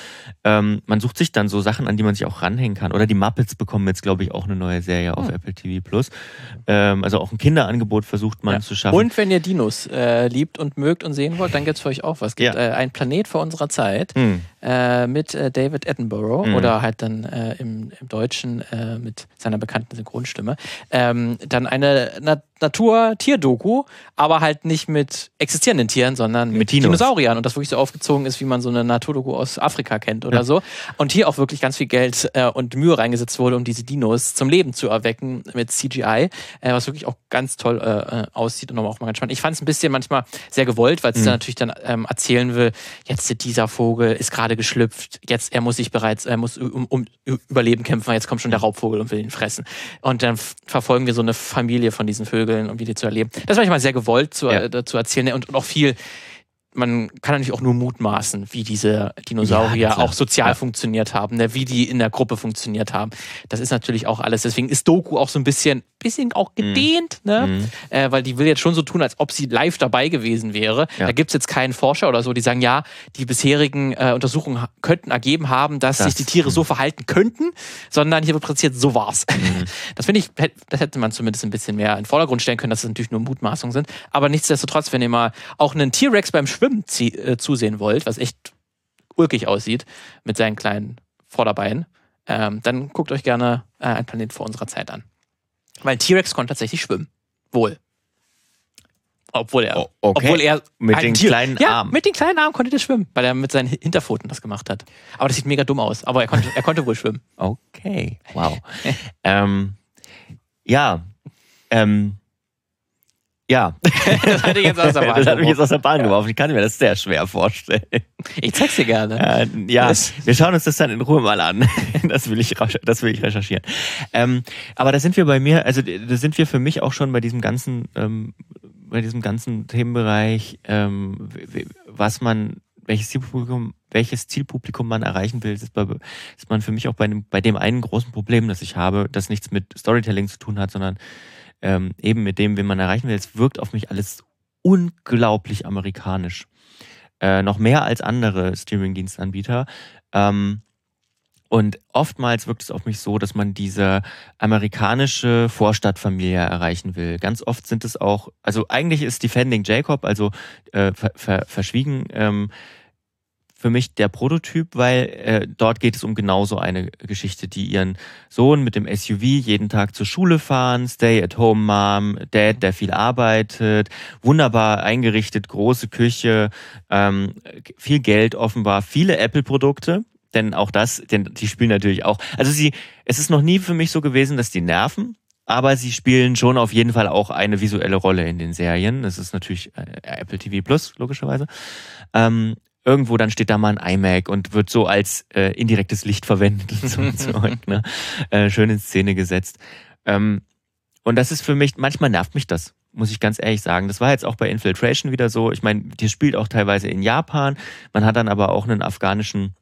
Ähm, man sucht sich dann so Sachen an, die man sich auch ranhängen kann. Oder die Muppets bekommen jetzt, glaube ich, auch eine neue Serie auf hm. Apple TV Plus. Ähm, also auch ein Kinderangebot versucht man ja. zu schaffen. Und wenn ihr Dinos äh, liebt und mögt und sehen wollt, dann gibt's für euch auch was. Es gibt ja. äh, ein Planet vor unserer Zeit hm. äh, mit äh, David Attenborough hm. oder halt dann äh, im, im Deutschen äh, mit seiner bekannten Synchronstimme. Ähm, dann eine Na Natur-Tier-Doku, aber halt nicht mit existierenden Tieren, sondern mit, mit Dinosauriern. Und das wirklich so aufgezogen ist, wie man so eine Naturdoku aus Afrika kennt oder ja. so. Und hier auch wirklich ganz viel Geld äh, und Mühe reingesetzt wurde, um diese Dinos zum Leben zu erwecken mit CGI, äh, was wirklich auch ganz toll äh, äh aussieht und auch mal ganz spannend. Ich fand es ein bisschen manchmal sehr gewollt, weil es mhm. dann natürlich dann ähm, erzählen will, jetzt dieser Vogel ist gerade geschlüpft, jetzt er muss sich bereits, er muss um, um Überleben kämpfen, jetzt kommt schon der Raubvogel und will ihn fressen. Und dann verfolgen wir so eine Familie von diesen Vögeln Vögeln und wie die zu erleben. Das war manchmal sehr gewollt zu, ja. äh, zu erzählen und, und auch viel man kann natürlich auch nur mutmaßen, wie diese Dinosaurier ja, auch sozial ja. funktioniert haben, ne, wie die in der Gruppe funktioniert haben. Das ist natürlich auch alles. Deswegen ist Doku auch so ein bisschen, bisschen auch mhm. gedehnt, mhm. ne? Mhm. Äh, weil die will jetzt schon so tun, als ob sie live dabei gewesen wäre. Ja. Da gibt's jetzt keinen Forscher oder so, die sagen, ja, die bisherigen äh, Untersuchungen könnten ergeben haben, dass das, sich die Tiere so verhalten könnten, sondern hier wird präzisiert, so war's. Mhm. Das finde ich, das hätte man zumindest ein bisschen mehr in den Vordergrund stellen können, dass es natürlich nur Mutmaßungen sind. Aber nichtsdestotrotz, wenn ihr mal auch einen T-Rex beim Schwimmen Schwimmen äh, zusehen wollt, was echt ulkig aussieht mit seinen kleinen Vorderbeinen, ähm, dann guckt euch gerne äh, ein Planet vor unserer Zeit an. Weil T-Rex konnte tatsächlich schwimmen. Wohl. Obwohl er, okay. obwohl er mit den Tier, kleinen ja, Armen. Mit den kleinen Armen konnte er schwimmen, weil er mit seinen Hinterpfoten das gemacht hat. Aber das sieht mega dumm aus. Aber er konnte, er konnte wohl schwimmen. Okay, wow. ähm, ja, ähm, ja. das hatte ich jetzt aus der Bahn Das hat mich jetzt aus der Bahn geworfen. Ich kann mir das sehr schwer vorstellen. Ich zeig's dir gerne. Äh, ja, wir schauen uns das dann in Ruhe mal an. Das will ich, das will ich recherchieren. Ähm, aber da sind wir bei mir, also da sind wir für mich auch schon bei diesem ganzen, ähm, bei diesem ganzen Themenbereich, ähm, was man, welches Zielpublikum, welches Zielpublikum man erreichen will, ist, bei, ist man für mich auch bei dem, bei dem einen großen Problem, das ich habe, das nichts mit Storytelling zu tun hat, sondern ähm, eben mit dem, wen man erreichen will. Es wirkt auf mich alles unglaublich amerikanisch. Äh, noch mehr als andere Streaming-Dienstanbieter. Ähm, und oftmals wirkt es auf mich so, dass man diese amerikanische Vorstadtfamilie erreichen will. Ganz oft sind es auch, also eigentlich ist Defending Jacob, also äh, ver, ver, verschwiegen, ähm, für mich der Prototyp, weil äh, dort geht es um genauso eine Geschichte, die ihren Sohn mit dem SUV jeden Tag zur Schule fahren, Stay-at-home Mom, Dad, der viel arbeitet, wunderbar eingerichtet, große Küche, ähm, viel Geld offenbar, viele Apple-Produkte, denn auch das, denn die spielen natürlich auch. Also sie, es ist noch nie für mich so gewesen, dass die nerven, aber sie spielen schon auf jeden Fall auch eine visuelle Rolle in den Serien. Das ist natürlich äh, Apple TV Plus, logischerweise. Ähm, irgendwo dann steht da mal ein iMac und wird so als äh, indirektes Licht verwendet und so und so, ne? äh, schön in Szene gesetzt. Ähm, und das ist für mich, manchmal nervt mich das, muss ich ganz ehrlich sagen. Das war jetzt auch bei Infiltration wieder so. Ich meine, die spielt auch teilweise in Japan. Man hat dann aber auch einen afghanischen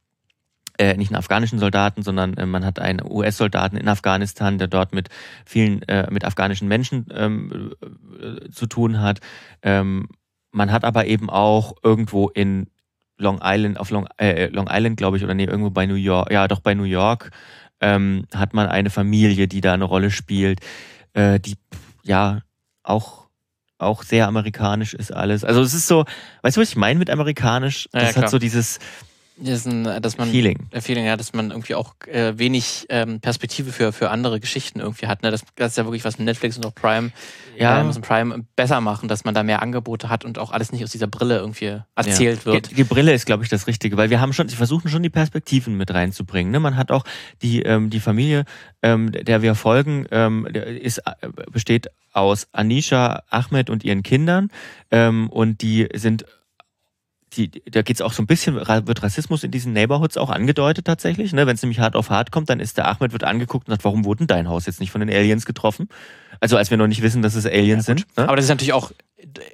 äh, nicht einen afghanischen Soldaten, sondern äh, man hat einen US-Soldaten in Afghanistan, der dort mit vielen, äh, mit afghanischen Menschen ähm, äh, zu tun hat. Ähm, man hat aber eben auch irgendwo in Long Island, auf Long, äh, Long Island, glaube ich, oder nee, irgendwo bei New York, ja, doch bei New York, ähm, hat man eine Familie, die da eine Rolle spielt, äh, die ja auch auch sehr amerikanisch ist alles. Also es ist so, weißt du, was ich meine mit amerikanisch? Das ja, hat so dieses, diesen, äh, dass man Feeling. Äh, Feeling, ja, dass man irgendwie auch äh, wenig ähm, Perspektive für, für andere Geschichten irgendwie hat. Ne? Das, das ist ja wirklich was mit Netflix und auch Prime, ja. äh, muss Prime besser machen, dass man da mehr Angebote hat und auch alles nicht aus dieser Brille irgendwie erzählt ja. wird. Die, die, Brille ist, glaube ich, das Richtige, weil wir haben schon, sie versuchen schon die Perspektiven mit reinzubringen. Ne? Man hat auch die, ähm, die Familie, ähm, der wir folgen, ähm, ist, äh, besteht aus Anisha, Ahmed und ihren Kindern ähm, und die sind die, da geht es auch so ein bisschen, wird Rassismus in diesen Neighborhoods auch angedeutet tatsächlich. Ne? Wenn es nämlich hart auf hart kommt, dann ist der Ahmed, wird angeguckt und sagt, warum wurde dein Haus jetzt nicht von den Aliens getroffen? Also als wir noch nicht wissen, dass es Aliens ja, sind. Ne? Aber das ist natürlich auch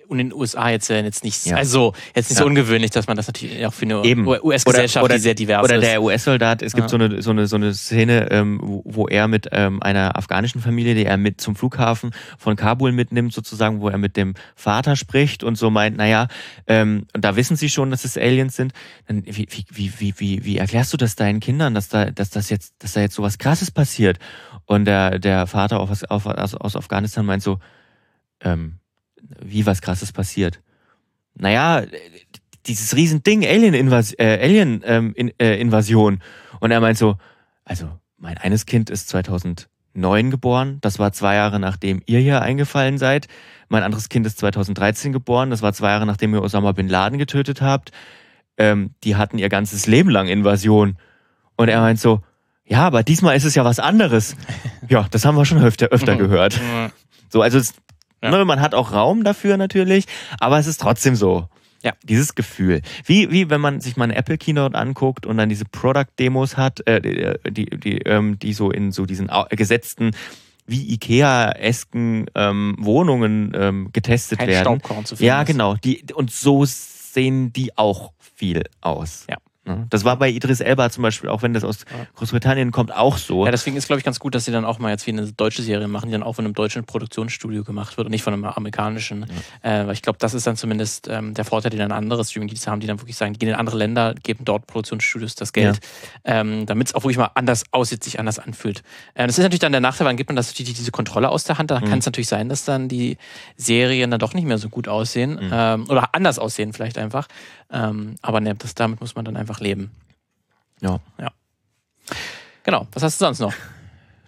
in den USA jetzt, jetzt nicht, ja. also jetzt nicht ja. so ungewöhnlich, dass man das natürlich auch für eine US-Gesellschaft, die sehr divers oder ist. Oder der US-Soldat, es gibt so, eine, so, eine, so eine Szene, ähm, wo er mit ähm, einer afghanischen Familie, die er mit zum Flughafen von Kabul mitnimmt, sozusagen, wo er mit dem Vater spricht und so meint, naja, ähm, und da wissen sie schon, dass es Aliens sind. Dann, wie, wie, wie, wie, wie erklärst du das deinen Kindern, dass da, dass das jetzt, dass da jetzt so was krasses passiert? Und der, der Vater aus, aus, Afghanistan meint so, ähm, wie was krasses passiert. Naja, dieses Riesending, Alien-Invasion, äh, Alien, ähm, in, äh, Invasion. Und er meint so, also mein eines Kind ist 2009 geboren, das war zwei Jahre nachdem ihr hier eingefallen seid. Mein anderes Kind ist 2013 geboren, das war zwei Jahre nachdem ihr Osama Bin Laden getötet habt. Ähm, die hatten ihr ganzes Leben lang Invasion. Und er meint so, ja, aber diesmal ist es ja was anderes. ja, das haben wir schon öfter, öfter gehört. So, also es, ja. ne, man hat auch Raum dafür natürlich, aber es ist trotzdem so. Ja. Dieses Gefühl. Wie, wie wenn man sich mal eine Apple Keynote anguckt und dann diese Product-Demos hat, äh, die, die, die, ähm, die so in so diesen gesetzten wie Ikea-esken ähm, Wohnungen ähm, getestet Kein werden. Staubkorn zu finden ja, genau. Die, und so sehen die auch viel aus. Ja. Ne? Das war bei Idris Elba zum Beispiel, auch wenn das aus Großbritannien kommt, auch so. Ja, deswegen ist, glaube ich, ganz gut, dass sie dann auch mal jetzt wie eine deutsche Serie machen, die dann auch von einem deutschen Produktionsstudio gemacht wird und nicht von einem amerikanischen. Ja. Äh, ich glaube, das ist dann zumindest ähm, der Vorteil, den dann andere Streaming-Dienste haben, die dann wirklich sagen, die gehen in andere Länder, geben dort Produktionsstudios das Geld, ja. ähm, damit es auch wirklich mal anders aussieht, sich anders anfühlt. Äh, das ist natürlich dann der Nachteil, wann gibt man das natürlich diese Kontrolle aus der Hand. Da mhm. kann es natürlich sein, dass dann die Serien dann doch nicht mehr so gut aussehen mhm. ähm, oder anders aussehen vielleicht einfach. Ähm, aber ne, das, damit muss man dann einfach leben. Ja. Ja. Genau. Was hast du sonst noch?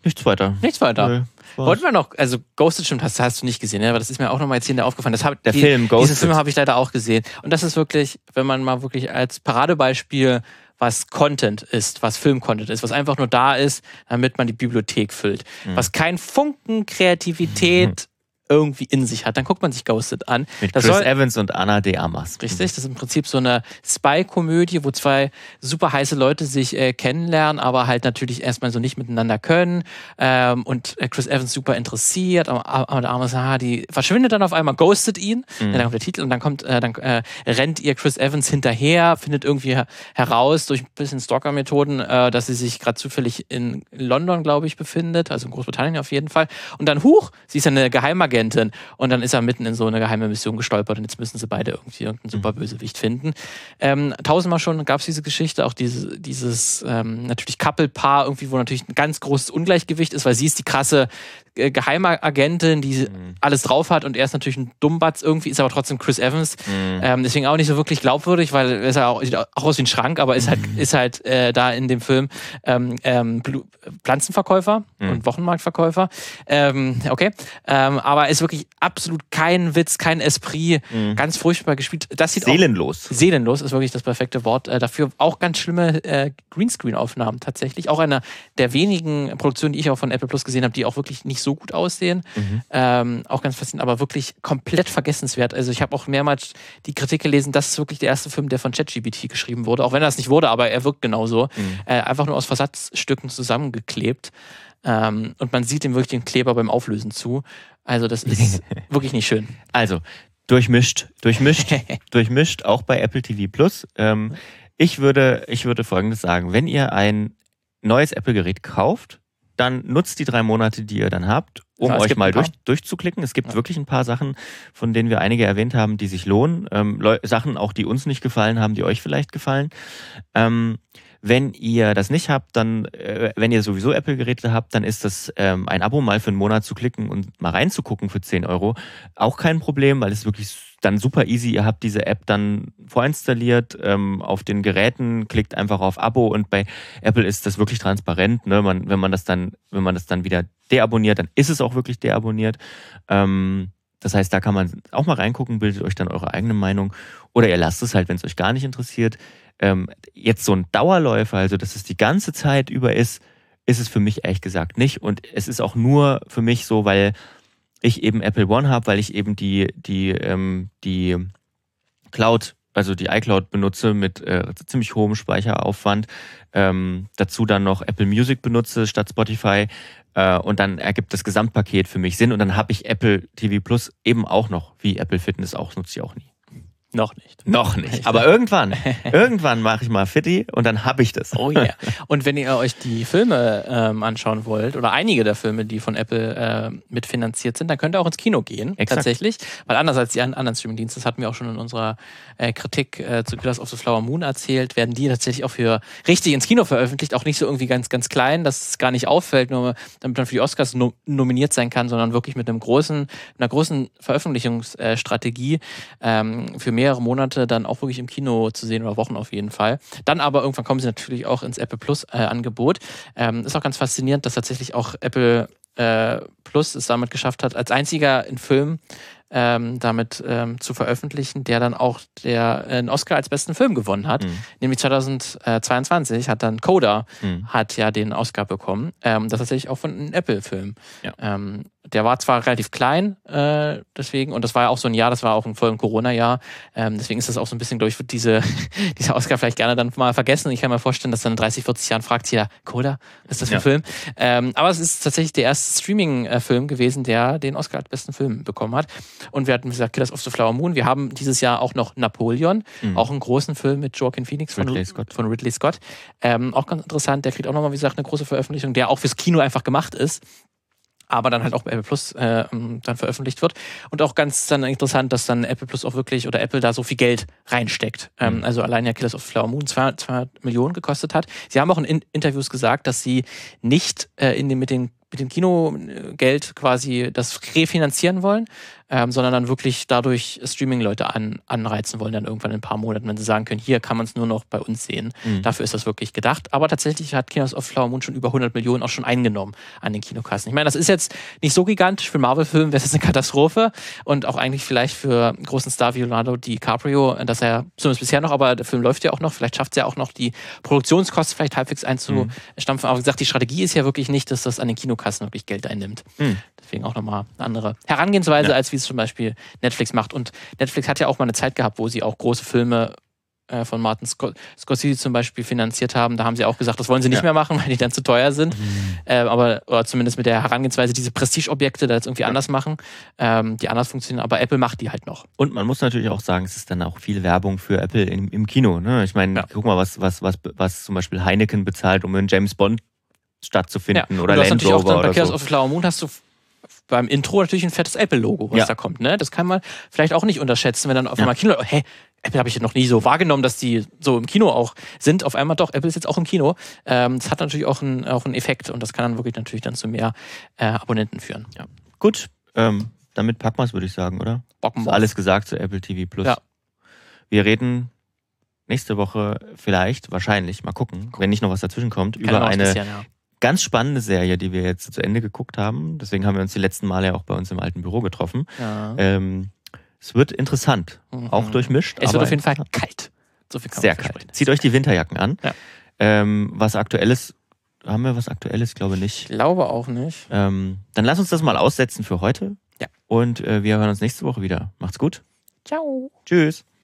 Nichts weiter. Nichts weiter. Nee, Wollten wir noch, also Ghosted schon hast, hast du nicht gesehen, ne? aber das ist mir auch nochmal jetzt hier aufgefallen. Das hab, der die, Film Ghosted. Diese Filme habe ich leider auch gesehen. Und das ist wirklich, wenn man mal wirklich als Paradebeispiel was Content ist, was Film-Content ist, was einfach nur da ist, damit man die Bibliothek füllt. Mhm. Was kein Funken Kreativität irgendwie in sich hat. Dann guckt man sich Ghosted an. Mit das Chris soll, Evans und Anna de Amas. Richtig, das ist im Prinzip so eine Spy-Komödie, wo zwei super heiße Leute sich äh, kennenlernen, aber halt natürlich erstmal so nicht miteinander können. Ähm, und äh, Chris Evans super interessiert, aber, der Arme ah, die verschwindet dann auf einmal, ghostet ihn, mhm. dann kommt der Titel und dann kommt, äh, dann äh, rennt ihr Chris Evans hinterher, findet irgendwie heraus durch ein bisschen Stalker-Methoden, äh, dass sie sich gerade zufällig in London, glaube ich, befindet, also in Großbritannien auf jeden Fall. Und dann, huch, sie ist eine Geheimagentin Agentin. Und dann ist er mitten in so eine geheime Mission gestolpert und jetzt müssen sie beide irgendwie irgendeinen mhm. Superbösewicht finden. Ähm, tausendmal schon gab es diese Geschichte, auch diese, dieses ähm, natürlich Couple-Paar irgendwie, wo natürlich ein ganz großes Ungleichgewicht ist, weil sie ist die krasse äh, Geheimagentin, die mhm. alles drauf hat und er ist natürlich ein Dummbatz irgendwie, ist aber trotzdem Chris Evans. Mhm. Ähm, deswegen auch nicht so wirklich glaubwürdig, weil er ist ja auch, sieht auch aus wie ein Schrank, aber ist halt, mhm. ist halt äh, da in dem Film ähm, ähm, Pflanzenverkäufer mhm. und Wochenmarktverkäufer. Ähm, okay. Ähm, aber ist wirklich absolut kein Witz, kein Esprit, mhm. ganz furchtbar gespielt. Das sieht seelenlos. Auch, seelenlos ist wirklich das perfekte Wort. Äh, dafür auch ganz schlimme äh, Greenscreen-Aufnahmen tatsächlich. Auch einer der wenigen Produktionen, die ich auch von Apple Plus gesehen habe, die auch wirklich nicht so gut aussehen. Mhm. Ähm, auch ganz faszinierend, aber wirklich komplett vergessenswert. Also ich habe auch mehrmals die Kritik gelesen, das ist wirklich der erste Film, der von ChatGPT geschrieben wurde, auch wenn das nicht wurde, aber er wirkt genauso. Mhm. Äh, einfach nur aus Versatzstücken zusammengeklebt. Ähm, und man sieht ihm wirklich den Kleber beim Auflösen zu. Also das ist wirklich nicht schön. Also durchmischt, durchmischt, durchmischt, auch bei Apple TV Plus. Ähm, ich würde, ich würde Folgendes sagen: Wenn ihr ein neues Apple-Gerät kauft, dann nutzt die drei Monate, die ihr dann habt, um ja, euch mal durch, durchzuklicken. Es gibt ja. wirklich ein paar Sachen, von denen wir einige erwähnt haben, die sich lohnen. Ähm, Sachen auch, die uns nicht gefallen haben, die euch vielleicht gefallen. Ähm, wenn ihr das nicht habt, dann, äh, wenn ihr sowieso Apple-Geräte habt, dann ist das ähm, ein Abo mal für einen Monat zu klicken und mal reinzugucken für 10 Euro auch kein Problem, weil es wirklich dann super easy. Ihr habt diese App dann vorinstalliert ähm, auf den Geräten, klickt einfach auf Abo und bei Apple ist das wirklich transparent. Ne? Man, wenn man das dann, wenn man das dann wieder deabonniert, dann ist es auch wirklich deabonniert. Ähm, das heißt, da kann man auch mal reingucken, bildet euch dann eure eigene Meinung. Oder ihr lasst es halt, wenn es euch gar nicht interessiert. Ähm, jetzt so ein Dauerläufer, also dass es die ganze Zeit über ist, ist es für mich ehrlich gesagt nicht. Und es ist auch nur für mich so, weil ich eben Apple One habe, weil ich eben die, die, ähm, die Cloud also die iCloud benutze mit äh, ziemlich hohem Speicheraufwand, ähm, dazu dann noch Apple Music benutze statt Spotify äh, und dann ergibt das Gesamtpaket für mich Sinn und dann habe ich Apple TV Plus eben auch noch, wie Apple Fitness auch, nutze ich auch nie. Noch nicht. Noch nicht. Aber irgendwann, irgendwann mache ich mal Fitti und dann habe ich das. Oh ja. Yeah. Und wenn ihr euch die Filme ähm, anschauen wollt oder einige der Filme, die von Apple äh, mitfinanziert sind, dann könnt ihr auch ins Kino gehen. Exakt. Tatsächlich. Weil anders als die anderen Streamingdienste, das hatten wir auch schon in unserer äh, Kritik äh, zu Killers of the Flower Moon erzählt, werden die tatsächlich auch für richtig ins Kino veröffentlicht. Auch nicht so irgendwie ganz, ganz klein, dass es gar nicht auffällt, nur damit man für die Oscars no nominiert sein kann, sondern wirklich mit einem großen, einer großen Veröffentlichungsstrategie ähm, für mehr mehrere Monate dann auch wirklich im Kino zu sehen oder Wochen auf jeden Fall. Dann aber irgendwann kommen sie natürlich auch ins Apple Plus äh, Angebot. Ähm, ist auch ganz faszinierend, dass tatsächlich auch Apple äh, Plus es damit geschafft hat, als einziger in Film ähm, damit ähm, zu veröffentlichen, der dann auch der äh, einen Oscar als besten Film gewonnen hat. Mhm. Nämlich 2022 hat dann Coda mhm. hat ja den Oscar bekommen. Ähm, das tatsächlich auch von einem Apple-Film. Ja. Ähm, der war zwar relativ klein, äh, deswegen, und das war ja auch so ein Jahr, das war auch ein vollen Corona-Jahr. Ähm, deswegen ist das auch so ein bisschen, glaube ich, wird diese, dieser Oscar vielleicht gerne dann mal vergessen. Ich kann mir vorstellen, dass dann in 30, 40 Jahren fragt jeder, Coda, was ist das für ein Film? Ähm, aber es ist tatsächlich der erste Streaming-Film gewesen, der den Oscar als besten Film bekommen hat. Und wir hatten, wie gesagt, Killers of the Flower Moon. Wir haben dieses Jahr auch noch Napoleon, mhm. auch einen großen Film mit Joaquin Phoenix von Ridley Scott. Von Ridley Scott. Ähm, auch ganz interessant, der kriegt auch nochmal, wie gesagt, eine große Veröffentlichung, der auch fürs Kino einfach gemacht ist aber dann halt auch bei Apple Plus äh, dann veröffentlicht wird. Und auch ganz dann interessant, dass dann Apple Plus auch wirklich oder Apple da so viel Geld reinsteckt. Ähm, mhm. also allein ja Killers of Flower Moon 200 Millionen gekostet hat. Sie haben auch in Interviews gesagt, dass sie nicht äh, in den, mit den mit dem Kinogeld quasi das refinanzieren wollen, ähm, sondern dann wirklich dadurch Streaming-Leute an, anreizen wollen, dann irgendwann in ein paar Monaten, wenn sie sagen können, hier kann man es nur noch bei uns sehen. Mhm. Dafür ist das wirklich gedacht. Aber tatsächlich hat Kinos of Flower Moon schon über 100 Millionen auch schon eingenommen an den Kinokassen. Ich meine, das ist jetzt nicht so gigantisch. Für Marvel-Filme wäre es eine Katastrophe und auch eigentlich vielleicht für einen großen Star wie Leonardo DiCaprio, dass er zumindest bisher noch, aber der Film läuft ja auch noch, vielleicht schafft es ja auch noch, die Produktionskosten vielleicht halbwegs einzustampfen. Mhm. Aber wie gesagt, die Strategie ist ja wirklich nicht, dass das an den Kinokassen wirklich Geld einnimmt. Mhm. Deswegen auch nochmal eine andere Herangehensweise, ja. als wie es zum Beispiel Netflix macht. Und Netflix hat ja auch mal eine Zeit gehabt, wo sie auch große Filme äh, von Martin Scorsese zum Beispiel finanziert haben. Da haben sie auch gesagt, das wollen sie nicht ja. mehr machen, weil die dann zu teuer sind. Mhm. Äh, aber oder zumindest mit der Herangehensweise, diese Prestigeobjekte da jetzt irgendwie ja. anders machen, ähm, die anders funktionieren. Aber Apple macht die halt noch. Und man muss natürlich auch sagen, es ist dann auch viel Werbung für Apple im, im Kino. Ne? Ich meine, ja. guck mal, was, was, was, was zum Beispiel Heineken bezahlt, um einen James Bond stattzufinden oder Land Rover auch dann bei so. of Flower Moon hast du beim Intro natürlich ein fettes Apple-Logo, was ja. da kommt. Ne? Das kann man vielleicht auch nicht unterschätzen, wenn dann auf einmal Kino, hä, Apple habe ich noch nie so wahrgenommen, dass die so im Kino auch sind. Auf einmal doch, Apple ist jetzt auch im Kino. Ähm, das hat natürlich auch, ein, auch einen Effekt und das kann dann wirklich natürlich dann zu mehr äh, Abonnenten führen. Ja. Gut, ähm, damit packen wir es, würde ich sagen, oder? Bocken alles gesagt zu Apple TV Plus. Ja. Wir reden nächste Woche vielleicht, wahrscheinlich, mal gucken, wenn nicht noch was dazwischen kommt, kann über eine ja ganz spannende Serie, die wir jetzt zu Ende geguckt haben. Deswegen haben wir uns die letzten Male ja auch bei uns im alten Büro getroffen. Ja. Ähm, es wird interessant, mhm. auch durchmischt. Es wird auf jeden Fall kalt. So viel kann Sehr kalt. Zieht euch die Winterjacken an. Ja. Ähm, was aktuelles, haben wir was aktuelles? Glaube nicht. Ich glaube auch nicht. Ähm, dann lass uns das mal aussetzen für heute. Ja. Und äh, wir hören uns nächste Woche wieder. Macht's gut. Ciao. Tschüss.